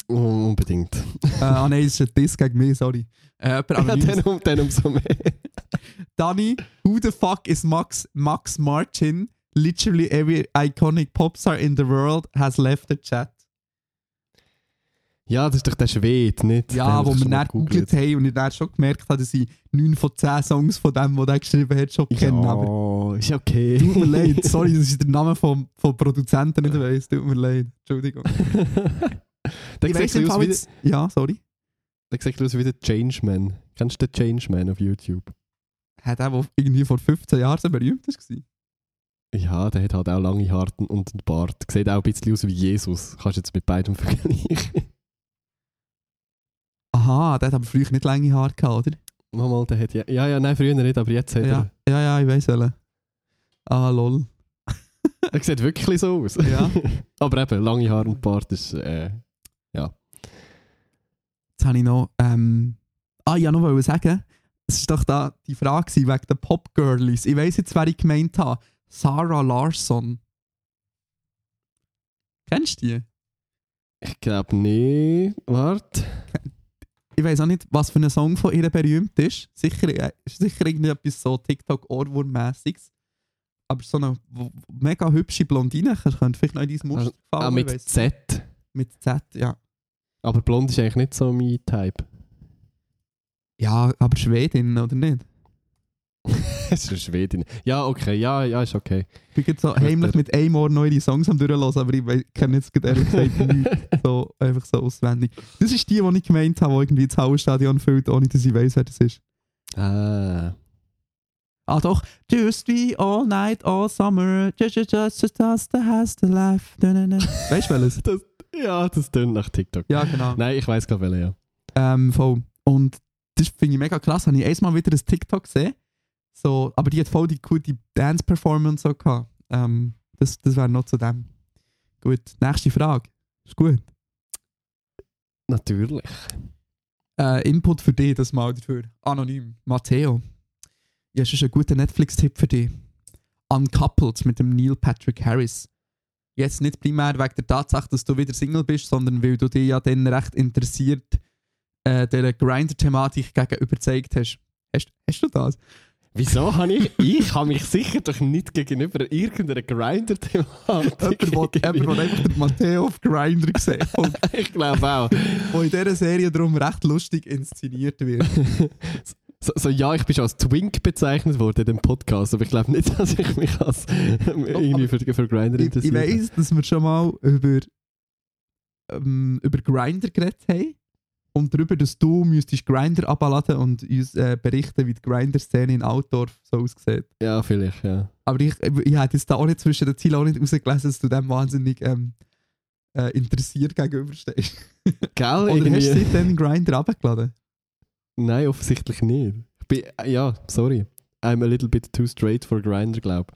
Unbedingt. äh, ah nein, das ist ein Diss gegen mich, sorry. Äh, Ja, dann, um, dann umso mehr. Danny, who the fuck is Max, Max Martin? Literally every iconic popstar in the world has left the chat. Ja, das ist doch der Schwede, nicht? Ja, wo wir dann gegoogelt haben und ich dann schon gemerkt habe, dass ich 9 von 10 Songs von dem, der der geschrieben hat, schon kenne. Aber Ja, ist okay. tut mir leid, sorry, dass ich den Namen vom, vom Produzenten nicht weiss. Tut mir leid, Entschuldigung. Der sieht im aus wie jetzt... Ja, sorry. der sieht aus wie der Changeman. Kennst du den Changeman auf YouTube? Hat der, der irgendwie vor 15 Jahren so berühmt war? Ja, der hat halt auch lange Haare und einen Bart. Sieht auch ein bisschen aus wie Jesus. Kannst du jetzt mit beidem vergleichen. Aha, der hat aber früher nicht lange Haare gehabt, oder? Mal, der hat ja... Ja, ja, nein, früher nicht, aber jetzt hat Ja, ja, ja, ich weiss welchen. Ah, lol. er... Er sieht wirklich so aus. Ja. aber eben, lange Haare und Bart ist... Äh, Jetzt habe ich noch. Ähm, ah, ich wollte noch sagen, es war doch da die Frage wegen der Popgirlies. Ich weiss jetzt, wer ich gemeint habe. Sarah Larson. Kennst du die? ich glaube nicht. Warte. Ich weiß auch nicht, was für ein Song von ihr berühmt ist. Sicher, äh, sicher irgendwie etwas so TikTok-Ohrwurm-mäßiges. Aber so eine mega hübsche Blondine könnte vielleicht noch in dein Muster gefallen. Ah, mit Z. Mit Z, ja. Aber blond ist eigentlich nicht so mein Type. Ja, aber Schwedin, oder nicht? Es ist eine Schwedin. Ja, okay. Ja, ja, ist okay. Ich bin jetzt so heimlich mit einem Ohr ihre Songs am durchhören, aber ich kenne jetzt ehrlich gesagt nicht so, einfach so auswendig. Das ist die, die ich gemeint habe, die irgendwie das Hallenstadion füllt, ohne dass ich weiss, wer das ist. Ah. Ah doch, just be all night, all summer, just, just, just, just, just, the has the life. Weißt du welches? Das, ja, das tönt nach TikTok. Ja, genau. Nein, ich weiß gar welche, ja. Ähm, voll. Und das finde ich mega krass. Habe ich erstmal wieder ein TikTok gesehen. So, aber die hat voll die gute Dance-Performance so gehabt. Ähm, das das wäre noch zu dem. Gut, nächste Frage. Ist gut. Natürlich. Äh, Input für dich, das mal dafür. Anonym. Matteo. Ja, das ist ein guter Netflix-Tipp für dich. Uncoupled mit dem Neil Patrick Harris. Jetzt nicht primär wegen der Tatsache, dass du wieder Single bist, sondern weil du dich ja dann recht interessiert äh, der Grinder-Thematik gegenüber gezeigt hast. Hast, hast du das? Wieso habe ich... Ich habe mich sicher doch nicht gegenüber irgendeiner Grinder-Thematik... Jemand, der einfach den Matteo auf Grinder gesehen ich glaube auch. wo in dieser Serie darum recht lustig inszeniert wird. So, so, ja, ich bin schon als Twink bezeichnet worden in dem Podcast, aber ich glaube nicht, dass ich mich als irgendwie für, für Grindr ich, ich interessiere. weiss, dass wir schon mal über, ähm, über Grinder geredet haben. Und darüber, dass du müsstest Grinder abladen und uns äh, berichten, wie die Grinder-Szene in Outdoor so aussieht. Ja, vielleicht, ja. Aber ich, ich hätte jetzt da auch nicht zwischen den Zielen auch nicht rausgelesen, dass du dem wahnsinnig ähm, äh, interessiert gegenüberstehst. Gell? Oder hast du irgendwie- seitdem Grinder abgeladen? Nein, offensichtlich nicht. Ich bin, äh, ja, sorry. I'm a little bit too straight for Grindr, glaube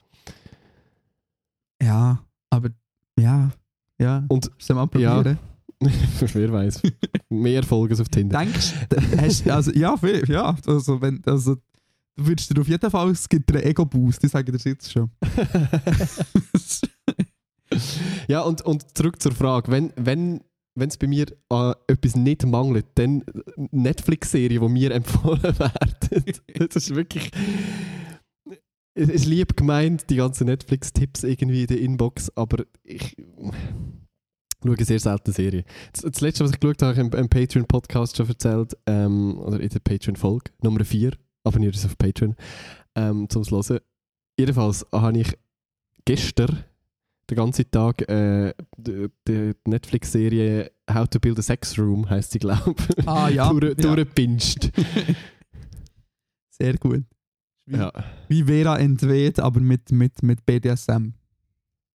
Ja, aber ja, ja. Und Sollen wir ja. probieren? ich. Wer weiß. Mehr Folgen auf Tinder. Denkst du, also, ja, ja, also, wenn, also, du würdest dir auf jeden Fall, es gibt dir einen Ego-Boost, ich sage dir das jetzt schon. ja, und, und zurück zur Frage. Wenn wenn wenn es bei mir an etwas nicht mangelt, dann Netflix-Serie, die mir empfohlen werden. das ist wirklich... Es ist lieb gemeint, die ganzen Netflix-Tipps irgendwie in der Inbox, aber ich schaue sehr selten Serien. Das, letzte, was ich geschaut habe, habe ich im, im Patreon-Podcast schon erzählt, ähm, oder in der Patreon-Folge, Nummer 4, abonniert es auf Patreon, ähm, zum Hören. Jedenfalls habe ich gestern den ganzen Tag äh, die, die Netflix-Serie How to Build a Sex Room, heisst sie, glaube ich, Ah ja. durch, ja. Sehr gut. Wie, Ja. wie Vera entweht, aber mit, mit, mit BDSM.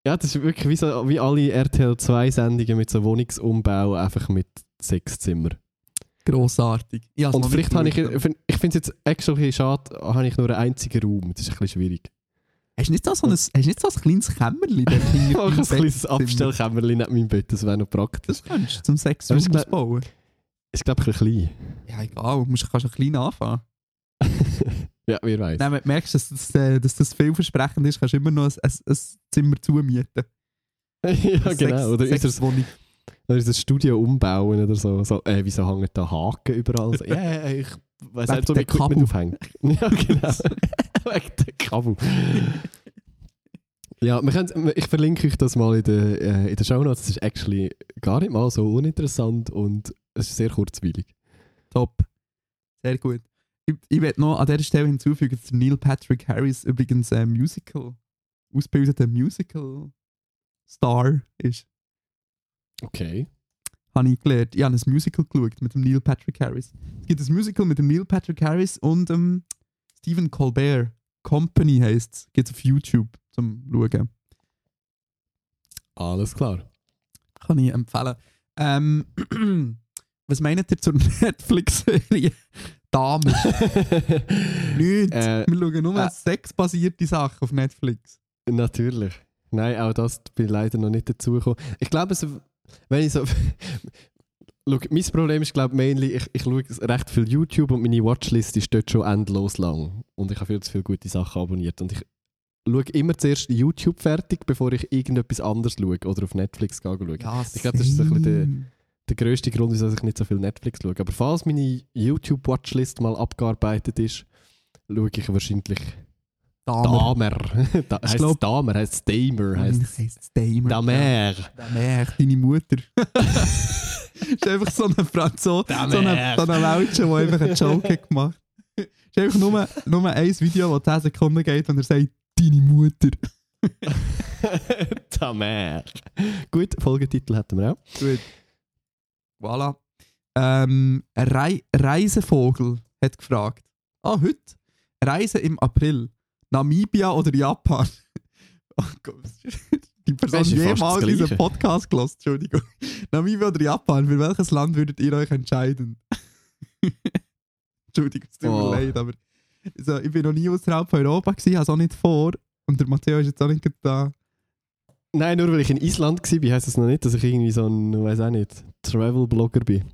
ja, das ist wirklich wie, so, wie alle RTL 2-Sendungen mit so Wohnungsumbau, einfach mit sechs Zimmer. Grossartig. Und vielleicht habe ich, ich find- ich finde es jetzt bisschen schade, habe ich nur einen einzigen Raum. Das ist ein bisschen schwierig. Hast du nicht so, so ein, hast nicht so ein kleines Kämmerchen Ich mache ein kleines? Abstellkämmerchen neben meinem Bett, das wäre noch praktisch. Das könntest du zum Sex ausbauen. Ist, glaube ich, ein bisschen Ja, egal. Du kannst ein klein anfangen. klein. ja, wer weiß. Nein, wenn du merkst, dass das, äh, dass das vielversprechend ist, kannst du immer noch ein, ein, ein Zimmer zumieten. ja, Eine genau. Oder Sex- unser, Sexwohnung. oder unser Studio umbauen oder so. so äh, wieso hängen da Haken überall? So, ja, ja, ich weiß nicht, so der mit Kabel. aufhängen. ja, genau. Wegen der Kabel. Ja, wir können, ich verlinke euch das mal in den äh, in der Show Notes. Es ist actually gar nicht mal so uninteressant und es ist sehr kurzweilig. Top. Sehr gut. Ich, ich werde noch an dieser Stelle hinzufügen, dass Neil Patrick Harris übrigens ein Musical, ausgebildeter Musical-Star ist. Okay. Habe ich gelernt. Ich habe ein Musical geschaut mit dem Neil Patrick Harris. Es gibt ein Musical mit dem Neil Patrick Harris und ähm, Stephen Colbert. Company heisst es. Gibt es auf YouTube zum Schauen. Alles klar. Kann ich empfehlen. Ähm, was meint ihr zur Netflix-Serie? Damen. Nichts. Äh, Wir schauen nur äh. sexbasierte Sachen auf Netflix. Natürlich. Nein, auch das bin ich leider noch nicht dazugekommen. Ich glaube, es, wenn ich so. Schau, mein Problem ist, glaube ich, mainly, ich, ich schaue recht viel YouTube und meine Watchlist ist dort schon endlos lang. Und ich habe viel zu viele gute Sachen abonniert. Und ich schaue immer zuerst YouTube fertig, bevor ich irgendetwas anderes schaue oder auf Netflix schaue. Ja, Ich glaube, das ist so ein bisschen der-. Der grösste Grund, wieso ich nicht so viel Netflix schaue. Aber falls meine YouTube-Watchlist mal abgearbeitet ist, schaue ich wahrscheinlich Damer. Damer. da, heißt glaub- es Damer, heißt es Damer, heißt Damer. Damer. Damer, deine Mutter. ist einfach so eine Franzose, so Damer. so Welche, die einfach einen Joke hat gemacht ist einfach nur, nur ein Video, das 10 Sekunden geht und er sagt, deine Mutter. Damer. Gut, Folgetitel hätten wir auch. Gut. Voilà. Ähm, ein Rei Reisevogel hat gefragt. Ah, heute? Reise im April. Namibia oder Japan? Oh Gott. Die Person jemals diesen. Podcast gelost, Entschuldigung. Namibia oder Japan? Für welches Land würdet ihr euch entscheiden? Entschuldigung, es tut Oh. mir leid, aber also, ich bin noch nie außerhalb von Europa gewesen, habe es auch nicht vor. Und der Matteo ist jetzt auch nicht da. Nein, nur weil ich in Island war, heisst das noch nicht, dass ich irgendwie so ein, weiß auch nicht, Travel-Blogger bin.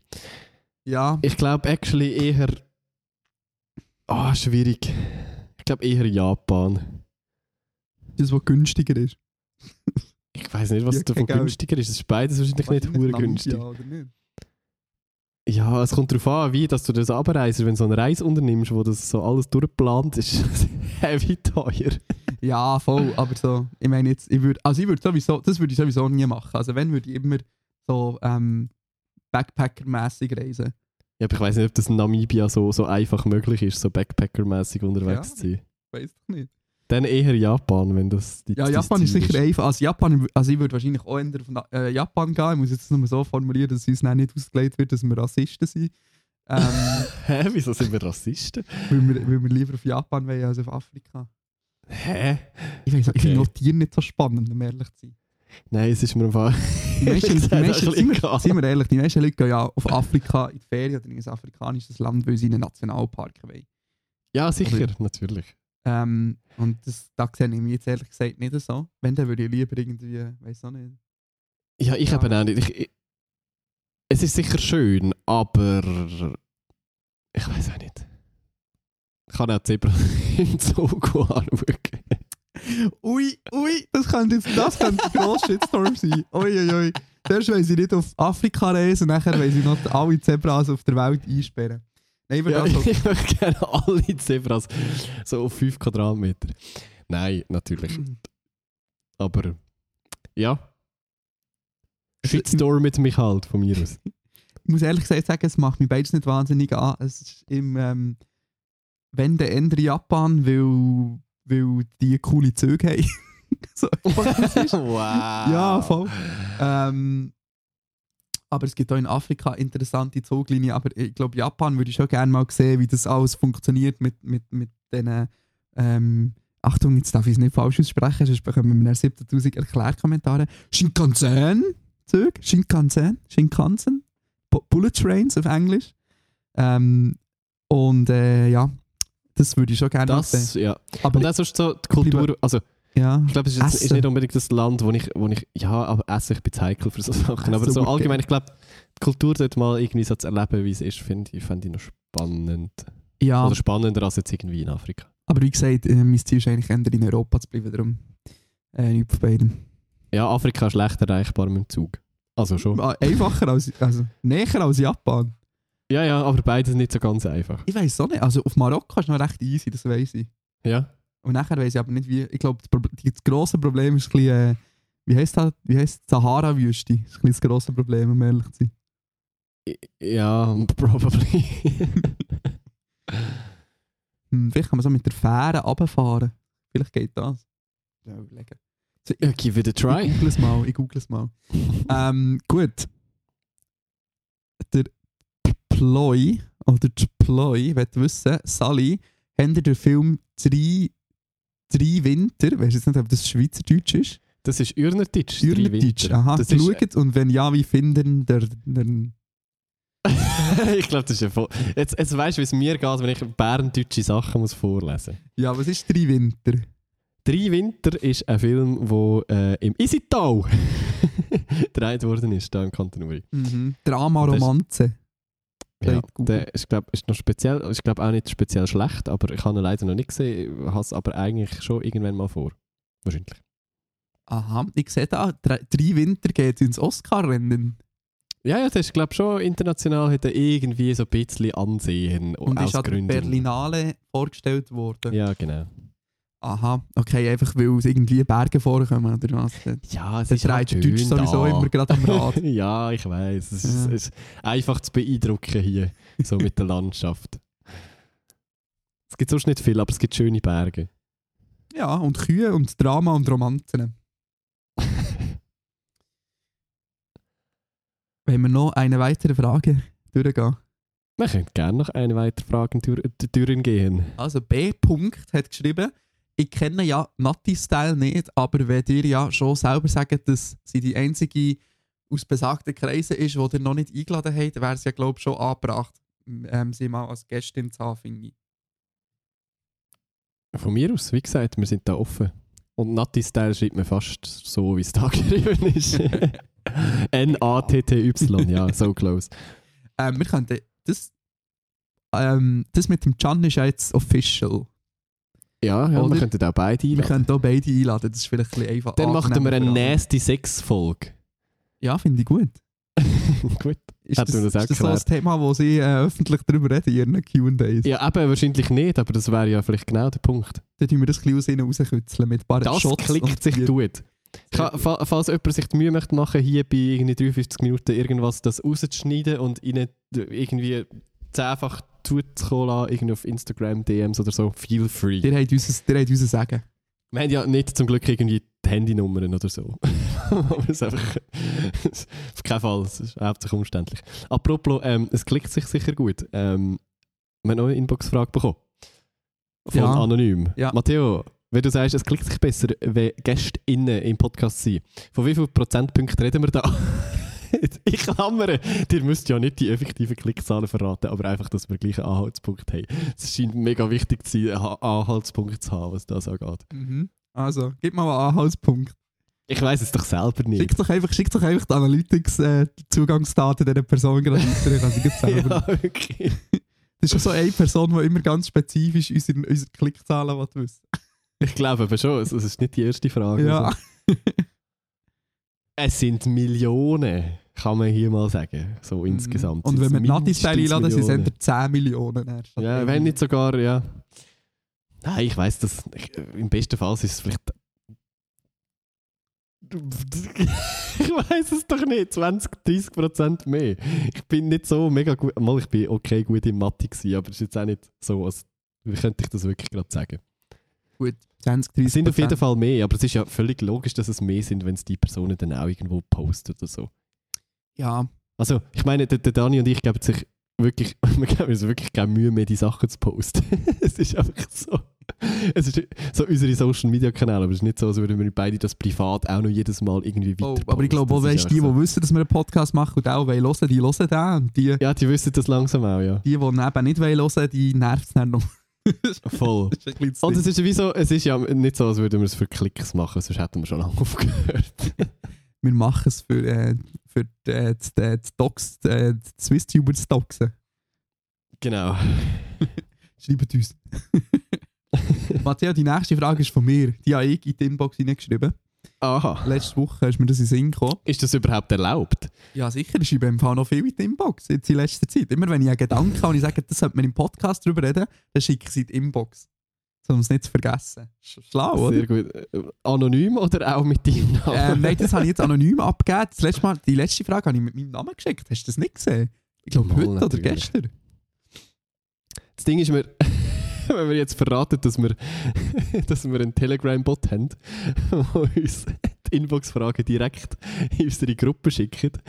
Ja, Ich glaube actually eher. Ah, schwierig. Ich glaube eher Japan. das, was günstiger ist. Ich weiß nicht, was Ja, davon günstiger ist. Es ist beides wahrscheinlich nicht hure günstig. Namibia, oder nicht? Ja, es kommt darauf an, wie dass du das abreist. Wenn du so eine Reise unternimmst, wo das so alles durchgeplant ist, heavy teuer. Ja, voll, aber so, ich meine jetzt, ich würde, also ich würde sowieso, das würde ich sowieso nie machen. Also wenn, würde ich immer so ähm, Backpacker-mässig reisen. Ja, aber ich weiß nicht, ob das in Namibia so, so einfach möglich ist, so Backpacker-mäßig unterwegs Ja. zu sein. Weiß doch nicht. Dann eher Japan, wenn das die Ja, das Japan ist sicher einfach, also Japan, also ich würde wahrscheinlich auch eher Na- äh, Japan gehen. Ich muss jetzt nur so formulieren, dass es uns nicht ausgelegt wird, dass wir Rassisten sind. Ähm, Hä, wieso sind wir Rassisten? weil, wir, weil wir lieber auf Japan wollen als auf Afrika. Hä? Ich, ich Okay. finde auch Tiere nicht so spannend, um ehrlich zu sein. Nein, es ist mir einfach. Die meisten, die meisten, sind, wir, sind wir ehrlich, die meisten Leute gehen ja auf Afrika in die Ferien oder in ein afrikanisches Land, weil sie in einen Nationalpark wollen. Ja, sicher, Oder- natürlich. Ähm, und das, da sehe ich mich jetzt ehrlich gesagt nicht so. Wenn, dann würde ich lieber irgendwie, weiß auch nicht. Ja, ich habe auch nicht. Ich, ich, es ist sicher schön, aber. Ich weiß auch nicht. Ich kann auch Zebra im Zug anschauen. Ui, ui, das könnte jetzt das könnte ein grosser Shitstorm sein. Ui, ui, ui. Zuerst wollen sie nicht auf Afrika reisen, nachher wollen sie noch alle Zebras auf der Welt einsperren. Nein, ich würde Ja, also, ich möchte gerne alle Zebras so auf 5 Quadratmeter. Nein, natürlich. Aber ja. Shitstorm mit mich halt, von mir aus. ich muss ehrlich gesagt sagen, es macht mich beides nicht wahnsinnig an. Es ist im, ähm, wenn der Ende Japan, weil weil die coole Züge haben. so wow. Ja, voll. Ähm, aber es gibt auch in Afrika interessante Zuglinien. Aber ich glaube, Japan würde ich schon gerne mal sehen, wie das alles funktioniert mit, mit, mit diesen. Ähm, Achtung, jetzt darf ich es nicht falsch aussprechen, sonst bekommen wir 7000 Erklärkommentare. Shinkansen, Shinkansen, Bu- Bullet Trains auf Englisch. Ähm, und äh, ja, das würde ich schon gerne mal sehen. Das, ja. Aber Und dann sonst so die Kultur, also ja, ich glaube, es ist, jetzt, ist nicht unbedingt das Land, wo ich, wo ich, ja, aber Essen, ich bin heikel für so Sachen, aber so allgemein, ich glaube, die Kultur dort mal irgendwie so zu erleben, wie es ist, finde ich, fände ich noch spannend. ja Oder spannender als jetzt irgendwie in Afrika. aber wie gesagt, äh, mein Ziel ist eigentlich eher in Europa zu bleiben, darum äh, nicht von beiden. Ja, Afrika ist schlecht erreichbar mit dem Zug. Also schon. Ah, Einfacher als, also näher als Japan. Ja, ja, aber beides nicht so ganz einfach. Ich weiß auch nicht. Also auf Marokko ist noch recht easy, das weiß ich. Ja. Und nachher weiß ich aber nicht wie. Ich glaube, das, grosse Problem ist ein bisschen, äh, wie heisst das? Wie die Sahara-Wüste? Das ist ein bisschen das grosse Problem, um ehrlich zu sein. Ja, probably. Hm, vielleicht kann man so mit der Fähre runterfahren. Vielleicht geht das. Ja, überlegen. So, ja, give it a Ich try. google es mal. Ich google es mal. ähm, gut. Der Ploy, oder die Ploy, will wissen, Sally, habt ihr den Film «Drei, drei Winter», weißt du jetzt nicht, ob das Schweizerdeutsch ist? Das ist Ürnerdeutsch. Ürnerdeutsch, aha, Das ist, geschaut und wenn ja, wie finden der, der ich glaube, das ist ja voll. Jetzt, jetzt weißt du, wie es mir geht, wenn ich bärendeutsche Sachen muss vorlesen Ja, was ist «Drei Winter»? Drei Winter ist ein Film, der äh, im Isital gedreht worden ist, da im Kanton Uri. Mhm. Drama, Das ist- Romanze. Ja, der ist, glaub, ist noch speziell, ist glaub, auch nicht speziell schlecht, aber ich habe ihn leider noch nicht gesehen, habe es aber eigentlich schon irgendwann mal vor. Wahrscheinlich. Aha, ich sehe da, «Drei drei Winter» geht ins Oscar-Rennen. Ja, ja, das ist glaube schon international hat er irgendwie so ein bisschen Ansehen Und ist an der Gründen. Berlinale vorgestellt worden. Ja, genau. Aha, okay, einfach weil es irgendwie Berge vorkommen oder was? Ja, es der ist halt Deutsch sowieso immer gerade am Rad. ja, ich weiß. Es, ist- Ja. es ist einfach zu beeindrucken hier, so mit der Landschaft. Es gibt sonst nicht viel, aber es gibt schöne Berge. ja, und Kühe und Drama und Romanzen. Wenn wir noch eine weitere Frage durchgehen. Man könnte gerne noch eine weitere Frage durch, durchgehen. Also B. Punkt hat geschrieben, ich kenne ja Natti-Style nicht, aber wenn ihr ja schon selber sagt, dass sie die einzige aus besagten Kreisen ist, die ihr noch nicht eingeladen habt, wäre es ja glaube ich schon angebracht, ähm, sie mal als Gästin zu haben, finde ich. Von mir aus, wie gesagt, wir sind da offen. Und Natti-Style schreibt man fast so, wie es da geschrieben ist. N-A-T-T-Y, ja, so close. Ähm, wir könnten das, ähm, das mit dem Can ist ja jetzt official. Ja, ja wir könnten auch beide Wir einladen. können hier beide einladen, das ist vielleicht ein bisschen einfach. Dann machen wir eine nasty Sex-Folge. Ja, finde ich gut. Gut. Ist Hat das, das ist auch das so ein. Thema, wo sie äh, öffentlich darüber reden in ihren Q&As? Ja, eben wahrscheinlich nicht, aber das wäre ja vielleicht genau der Punkt. Dann tun wir das ein bisschen aus rauskützeln mit ein paar Das Shots. klickt sich gut. Fa- Falls jemand sich die Mühe möchte machen, hier bei irgendwie 53 Minuten irgendwas das rauszuschneiden und ihnen irgendwie zehnfach zuzukommen lassen, irgendwie auf Instagram, DMs oder so, feel free. Ihr habt uns, ihr habt uns sagen. Wir haben ja nicht zum Glück irgendwie die Handynummern oder so. Aber es einfach. auf keinen Fall, es ist hauptsächlich umständlich. Apropos, ähm, es klickt sich sicher gut. Ähm, wir haben noch eine Inbox-Frage bekommen. Von Ja. Anonym. Ja. Matteo, wenn du sagst, es klickt sich besser, wenn GästInnen im Podcast sind, von wie viel Prozentpunkten reden wir da? ich klammere, ihr müsst ja nicht die effektiven Klickzahlen verraten, aber einfach, dass wir gleich einen Anhaltspunkt haben. Es scheint mega wichtig zu sein, einen Anhaltspunkt zu haben, was das angeht. Mhm. Also, gib mal einen Anhaltspunkt. Ich weiß es doch selber nicht. Schick doch einfach, schick doch einfach die Analytics-Zugangsdaten dieser Person gerade weiter. Ich sie gleich selber. ja, wirklich. Das ist ja so eine Person, die immer ganz spezifisch unsere, unsere Klickzahlen will wissen Ich glaube aber schon, es es ist nicht die erste Frage. Ja. Also, es sind Millionen, kann man hier mal sagen, so insgesamt. Mhm. Und wenn wir Nati-Style einladen, sind es eher 10 Millionen. erst. Ja, wenn nicht sogar, ja. Nein, ich weiß das. Ich, Im besten Fall ist es vielleicht. ich weiß es doch nicht. 20, 30 Prozent mehr. Ich bin nicht so mega gut. Mal, ich bin okay gut in Mathe gewesen, aber es ist jetzt auch nicht so, als wie könnte ich das wirklich gerade sagen. Gut, 20, 30 Es sind auf jeden Fall mehr, aber es ist ja völlig logisch, dass es mehr sind, wenn es die Personen dann auch irgendwo posten oder so. Ja, Also, ich meine, der, der Dani und ich geben sich wirklich, wir geben uns wirklich keine Mühe mehr, die Sachen zu posten. es ist einfach so. Es ist so unsere Social Media Kanäle, aber es ist nicht so, als würden wir beide das privat auch noch jedes Mal irgendwie weiter oh, aber ich glaube auch, weißt, die, die wissen, dass wir einen Podcast machen und auch wollen hören, die hören den. Und die. Ja, die wissen das langsam auch, ja. die, die eben nicht wollen hören, die nervt es dann noch. Voll. Und es ist wie so, es ist ja nicht so, als würden wir es für Klicks machen, sonst hätten wir schon lange aufgehört. wir machen es für, äh, für die, die, die, die Docs, äh, die Swiss-Tuber zu doxen. genau. Schreibt uns. Matteo, die nächste Frage ist von mir. Die habe ich in die Inbox hineingeschrieben. Aha. Letzte Woche ist mir das in Sinn gekommen. Ist das überhaupt erlaubt? Ja, sicher, ich schreibe im Fall noch viel in die Inbox jetzt in letzter Zeit. Immer wenn ich einen Gedanken habe und ich sage, das sollte man im Podcast drüber reden, dann schicke ich sie in die Inbox. Um es nicht zu vergessen. Sch- Schlau, oder? Sehr gut. Äh, Anonym oder auch mit deinem Namen? Ähm, nein, das habe ich jetzt anonym abgegeben. Das letzte Mal, die letzte Frage habe ich mit meinem Namen geschickt. Hast du das nicht gesehen? Ich glaube, heute oder natürlich. gestern. Das Ding ist, wir, wenn wir jetzt verraten, dass wir, dass wir einen Telegram-Bot haben, der uns die Inbox-Fragen direkt in unsere Gruppe schickt,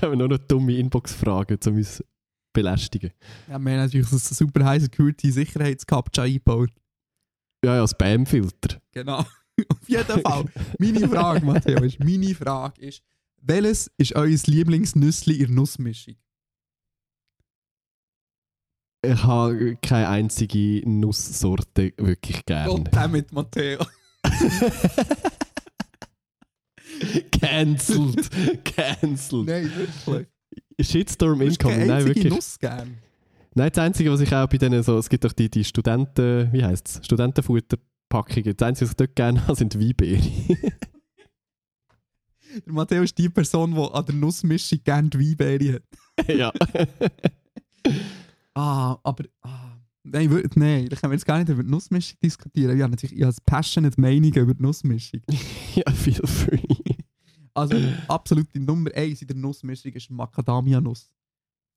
dann wir nur noch dumme Inbox-Fragen, um uns belästigen. Ja, wir haben natürlich so ein super High Security Sicherheitskapcha eingebaut. Ja, ja, Spam-Filter. Genau. Auf jeden Fall. Meine Frage, Matteo, ist, meine Frage ist, welches ist euer Lieblingsnüssli in der Nussmischung? Ich habe keine einzige Nusssorte wirklich gern. Gott damit, Matteo. Cancelled. Cancelled. Nein, wirklich. Shitstorm incoming. Nein, wirklich. Nuss gern. Nein, das Einzige, was ich auch bei denen so, es gibt doch die, die Studenten, wie heisst es, Studentenfutterpackungen. Das Einzige, was ich dort gerne habe, sind Weinbeere. Der Matteo ist die Person, die an der Nussmischung gerne die Weinbeere hat. ja. Ah, aber. Ah, nein, wir- nein, da können wir jetzt gar nicht über die Nussmischung diskutieren. Ich habe natürlich ich habe passionate Meinung über die Nussmischung. ja, feel free. Also, absolute Nummer 1 in der Nussmischung ist Macadamia-Nuss.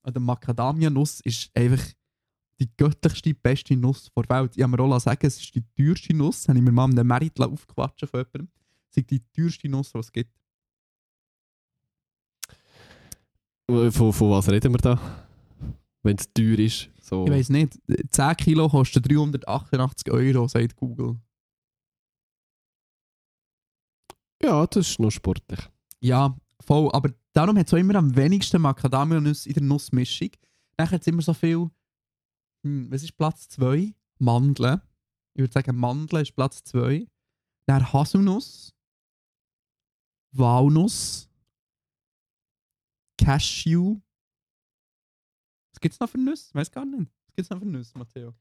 Und der Macadamia-Nuss ist einfach die göttlichste, beste Nuss der Welt. Ich habe mir auch sagen, es ist die teuerste Nuss. Habe ich mir mal in einem Merit aufgequatscht von jemandem. Es ist die teuerste Nuss, die es gibt. Von, von was reden wir da? Wenn es teuer ist. So. Ich weiß nicht, 10 Kilo kosten 388 Euro, sagt Google. Ja, das ist noch sportlich. Ja, voll. Aber darum hat es auch immer am wenigsten Macadamia-Nuss in der Nussmischung. Dann hat es immer so viel. Hm, was ist Platz 2? Mandeln. Ich würde sagen, Mandeln ist Platz 2. Dann Haselnuss. Walnuss. Cashew. Was gibt es noch für Nüsse? Ich weiß gar nicht. Was gibt es noch für Nüsse, Matteo?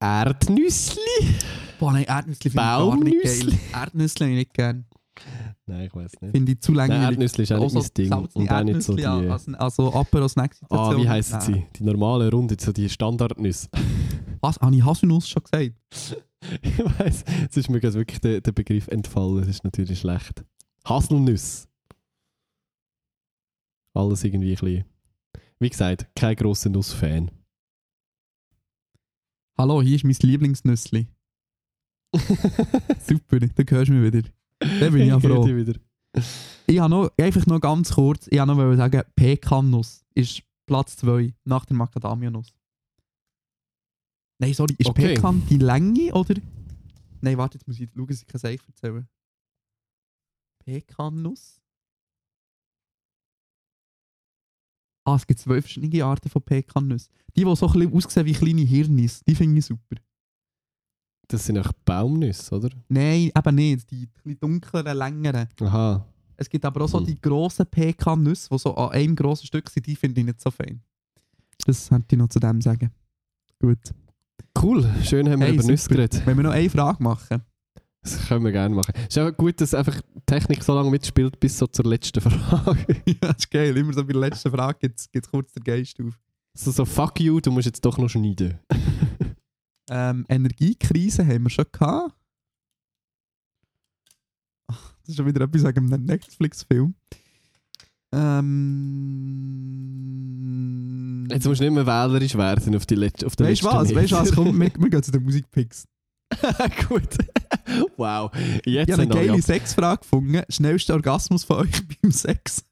Erdnüssli? Boah, nein, Erdnüsse finde ich gar nicht geil. Erdnüsse habe ich nicht gern. Nein, ich weiß nicht. Finde ich zu Nein, langweilig. Erdnüssli ist auch nicht mein Ding. Und auch nicht so die... Erdnüsse, Also, also Apero Snacks. Ah, wie heissen sie? Die normale Runde, so die Standardnüsse. Was? Habe ich Haselnuss schon gesagt? ich weiß, es ist mir wirklich der, der Begriff entfallen. Das ist natürlich schlecht. Haselnüsse. Alles irgendwie ein bisschen. Wie gesagt, kein grosser Nussfan. Hallo, hier ist mein Lieblingsnüssli. Super, da hörst du mich wieder. Da bin ich ja froh. Ich habe noch, einfach noch ganz kurz, ich habe noch sagen, Pekannuss ist Platz 2 nach der Macadamia-Nuss. Nein, sorry, ist Okay. Pekan die Länge oder? Nein, warte, jetzt muss ich schauen, dass ich kein Seich erzählen. Pekannuss? Ah, es gibt zwölf verschiedene Arten von Pekannüssen. Die, die so ein bisschen aussehen wie kleine Hirnis, die finde ich super. Das sind auch Baumnüsse, oder? Nein, eben nicht. Die etwas dunkleren, längeren. Aha. Es gibt aber auch so Hm. die grossen Pekannüsse, die so an einem grossen Stück sind, die finde ich nicht so fein. Das könnte ich noch zu dem sagen. Gut. Cool, schön haben wir Hey, über Nüsse geredet. Wenn wir noch eine Frage machen. Das können wir gerne machen. Es ist auch gut, dass einfach die Technik so lange mitspielt bis so zur letzten Frage. ja, das ist geil. Immer so bei der letzten Frage gibt es kurz den Geist auf. so, so, fuck you, du musst jetzt doch noch schneiden. Ähm, Energiekrise haben wir schon gehabt. Ach, das ist schon wieder etwas wegen einem Netflix-Film. Ähm, Jetzt musst du nicht mehr wählerisch werden auf, die letzte, auf den weißt du letzten was? Weißt du was? Komm, wir, wir gehen zu den Musikpicks. Gut. wow. Jetzt Ich habe eine geile Sexfrage gefunden. Schnellster Orgasmus von euch beim Sex.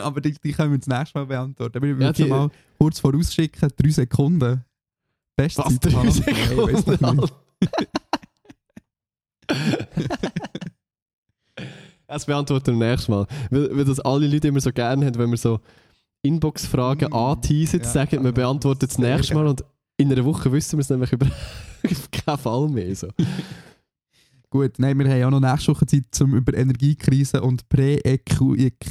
Aber die, die können wir das nächste Mal beantworten. Aber ich Ja, würde die- schon mal kurz vorausschicken, drei Sekunden. Bestzeit. Was, drei Nein, Sekunden? nicht. Das beantworten wir nächstes Mal. Weil, weil das alle Leute immer so gerne haben, wenn wir so Inbox-Fragen Mm, anteasen, ja, sagen, wir beantworten es sehr nächstes Mal und in einer Woche wissen wir es nämlich über keinen Fall mehr. So. Gut, nein, wir haben auch noch nächste Woche Zeit, um über Energiekrise und Prä-EQ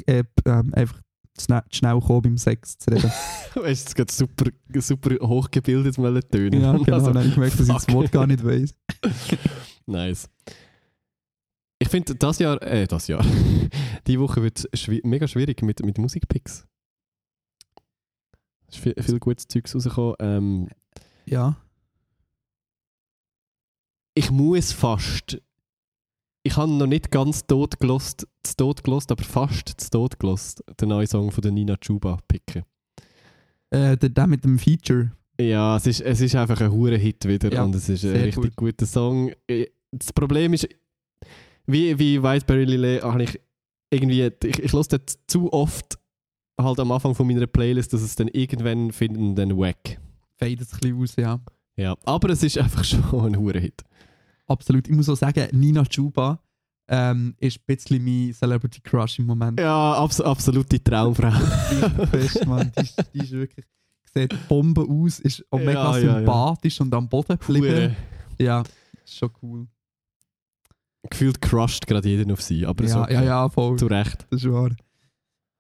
äh, ähm, einfach schnell, schnell kommen beim Sex zu reden. Weißt du, es geht super, super hochgebildet mal tönen. ja, genau. Also, habe ich gemerkt, dass ich das. Wort gar nicht weiss. Nice. Ich finde, das Jahr, äh, das Jahr, die Woche wird schwi mega schwierig mit, mit Musikpicks. Es ist viel, viel gutes Zeugs rausgekommen. Ähm, Ja. ich muss fast. Ich habe noch nicht ganz tot gelost, zu tot gelost, aber fast zu tot gelost, den neuen Song von der Nina Chuba picken. Äh, der, der mit dem Feature. Ja, es ist, es ist einfach ein hure Hit wieder Ja, und es ist ein richtig gut. guter Song. Äh, Das Problem ist, wie, wie Whiteberry Lillet habe ich irgendwie, ich, ich höre das zu oft halt am Anfang von meiner Playlist, dass es dann irgendwann finden dann wack. Fadet ein bisschen aus, ja. Ja, aber es ist einfach schon ein hure Hit. Absolut. Ich muss auch sagen, Nina Chuba ähm, ist ein bisschen mein Celebrity Crush im Moment. Ja, abs absolute Traumfrau. Richtig fest, Mann. Die, ist- die ist wirklich, sieht Bombe aus, ist auch mega Ja, ja, ja. sympathisch und am Boden geblieben. Ja, ist schon cool. Gefühlt crushed gerade jeden auf sie, aber so Ja, ja, ja, voll. zu Recht. Das ist wahr.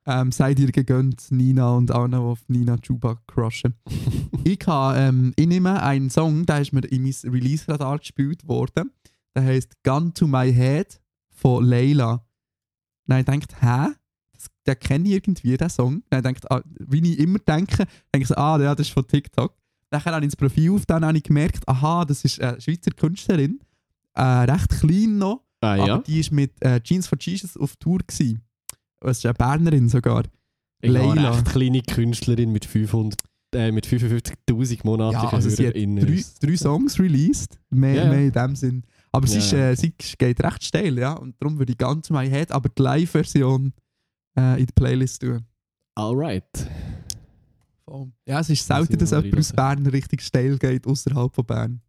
Ähm, seid ihr gegönnt, Nina und die auf Nina Chuba crushen. ich, habe, ähm, ich nehme einen Song, der ist mir in mein Release-Radar gespielt worden. Der heißt Gun to My Head von. Dann habe ich gedacht, hä? Das, den kenne ich irgendwie, den Song. Dann gedacht, ah, wie ich immer denke, denke ich so, ah, ja, das ist von TikTok. Dann habe ich ins Profil auf, dann habe ich gemerkt, aha, das ist eine Schweizer Künstlerin. Äh, recht klein noch. Ah ja? Aber die war mit äh, Jeans for Jesus auf Tour. Gewesen. Das ist eine Bernerin sogar. Ich Leila. eine kleine Künstlerin mit 500, äh, mit 55'000 monatlichen Ja, also sie hat drei, drei Songs released. Mehr, ja. mehr in dem Sinn. Aber sie, Ja, ist, äh, sie geht recht steil, ja. Und darum würde ich ganz My Head, aber die Live-Version äh, in die Playlist tun. Alright. Voll. Ja, es ist selten, dass jemand aus Bern richtig steil geht, außerhalb von Bern.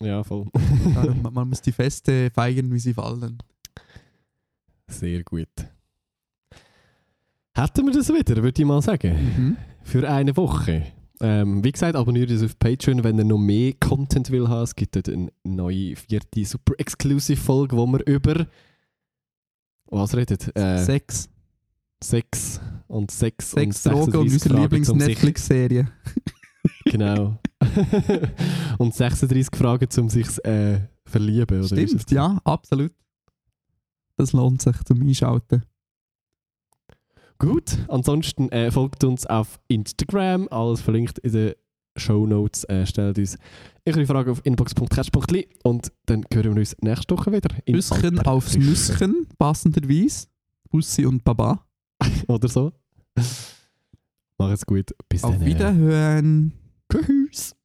Ja, voll. Man, man muss die Feste feiern, wie sie fallen. Sehr gut. Hätten wir das wieder, würde ich mal sagen. Mhm. Für eine Woche. Ähm, wie gesagt, abonniert uns auf Patreon, wenn ihr noch mehr Content will haben. Es gibt dort eine neue vierte super exclusive Folge, wo wir über was redet? Äh, Sex. Sex und Sex, Sex, und Drogen und 36 unsere Lieblings-Netflix-Serie. Genau. und 36 Fragen, um sich äh, verlieben. Oder Stimmt, ja, absolut. Das lohnt sich zum Einschalten. Gut, ansonsten äh, folgt uns auf Instagram, alles verlinkt in den Show Notes. Äh, stellt uns eure Frage auf inbox.catch.li und dann hören wir uns nächste Woche wieder. alter aufs. Nüsschen, passenderweise. Bussi und Baba. Oder so. Mach es gut. Bis Auf dann. Wiederhören. Tschüss.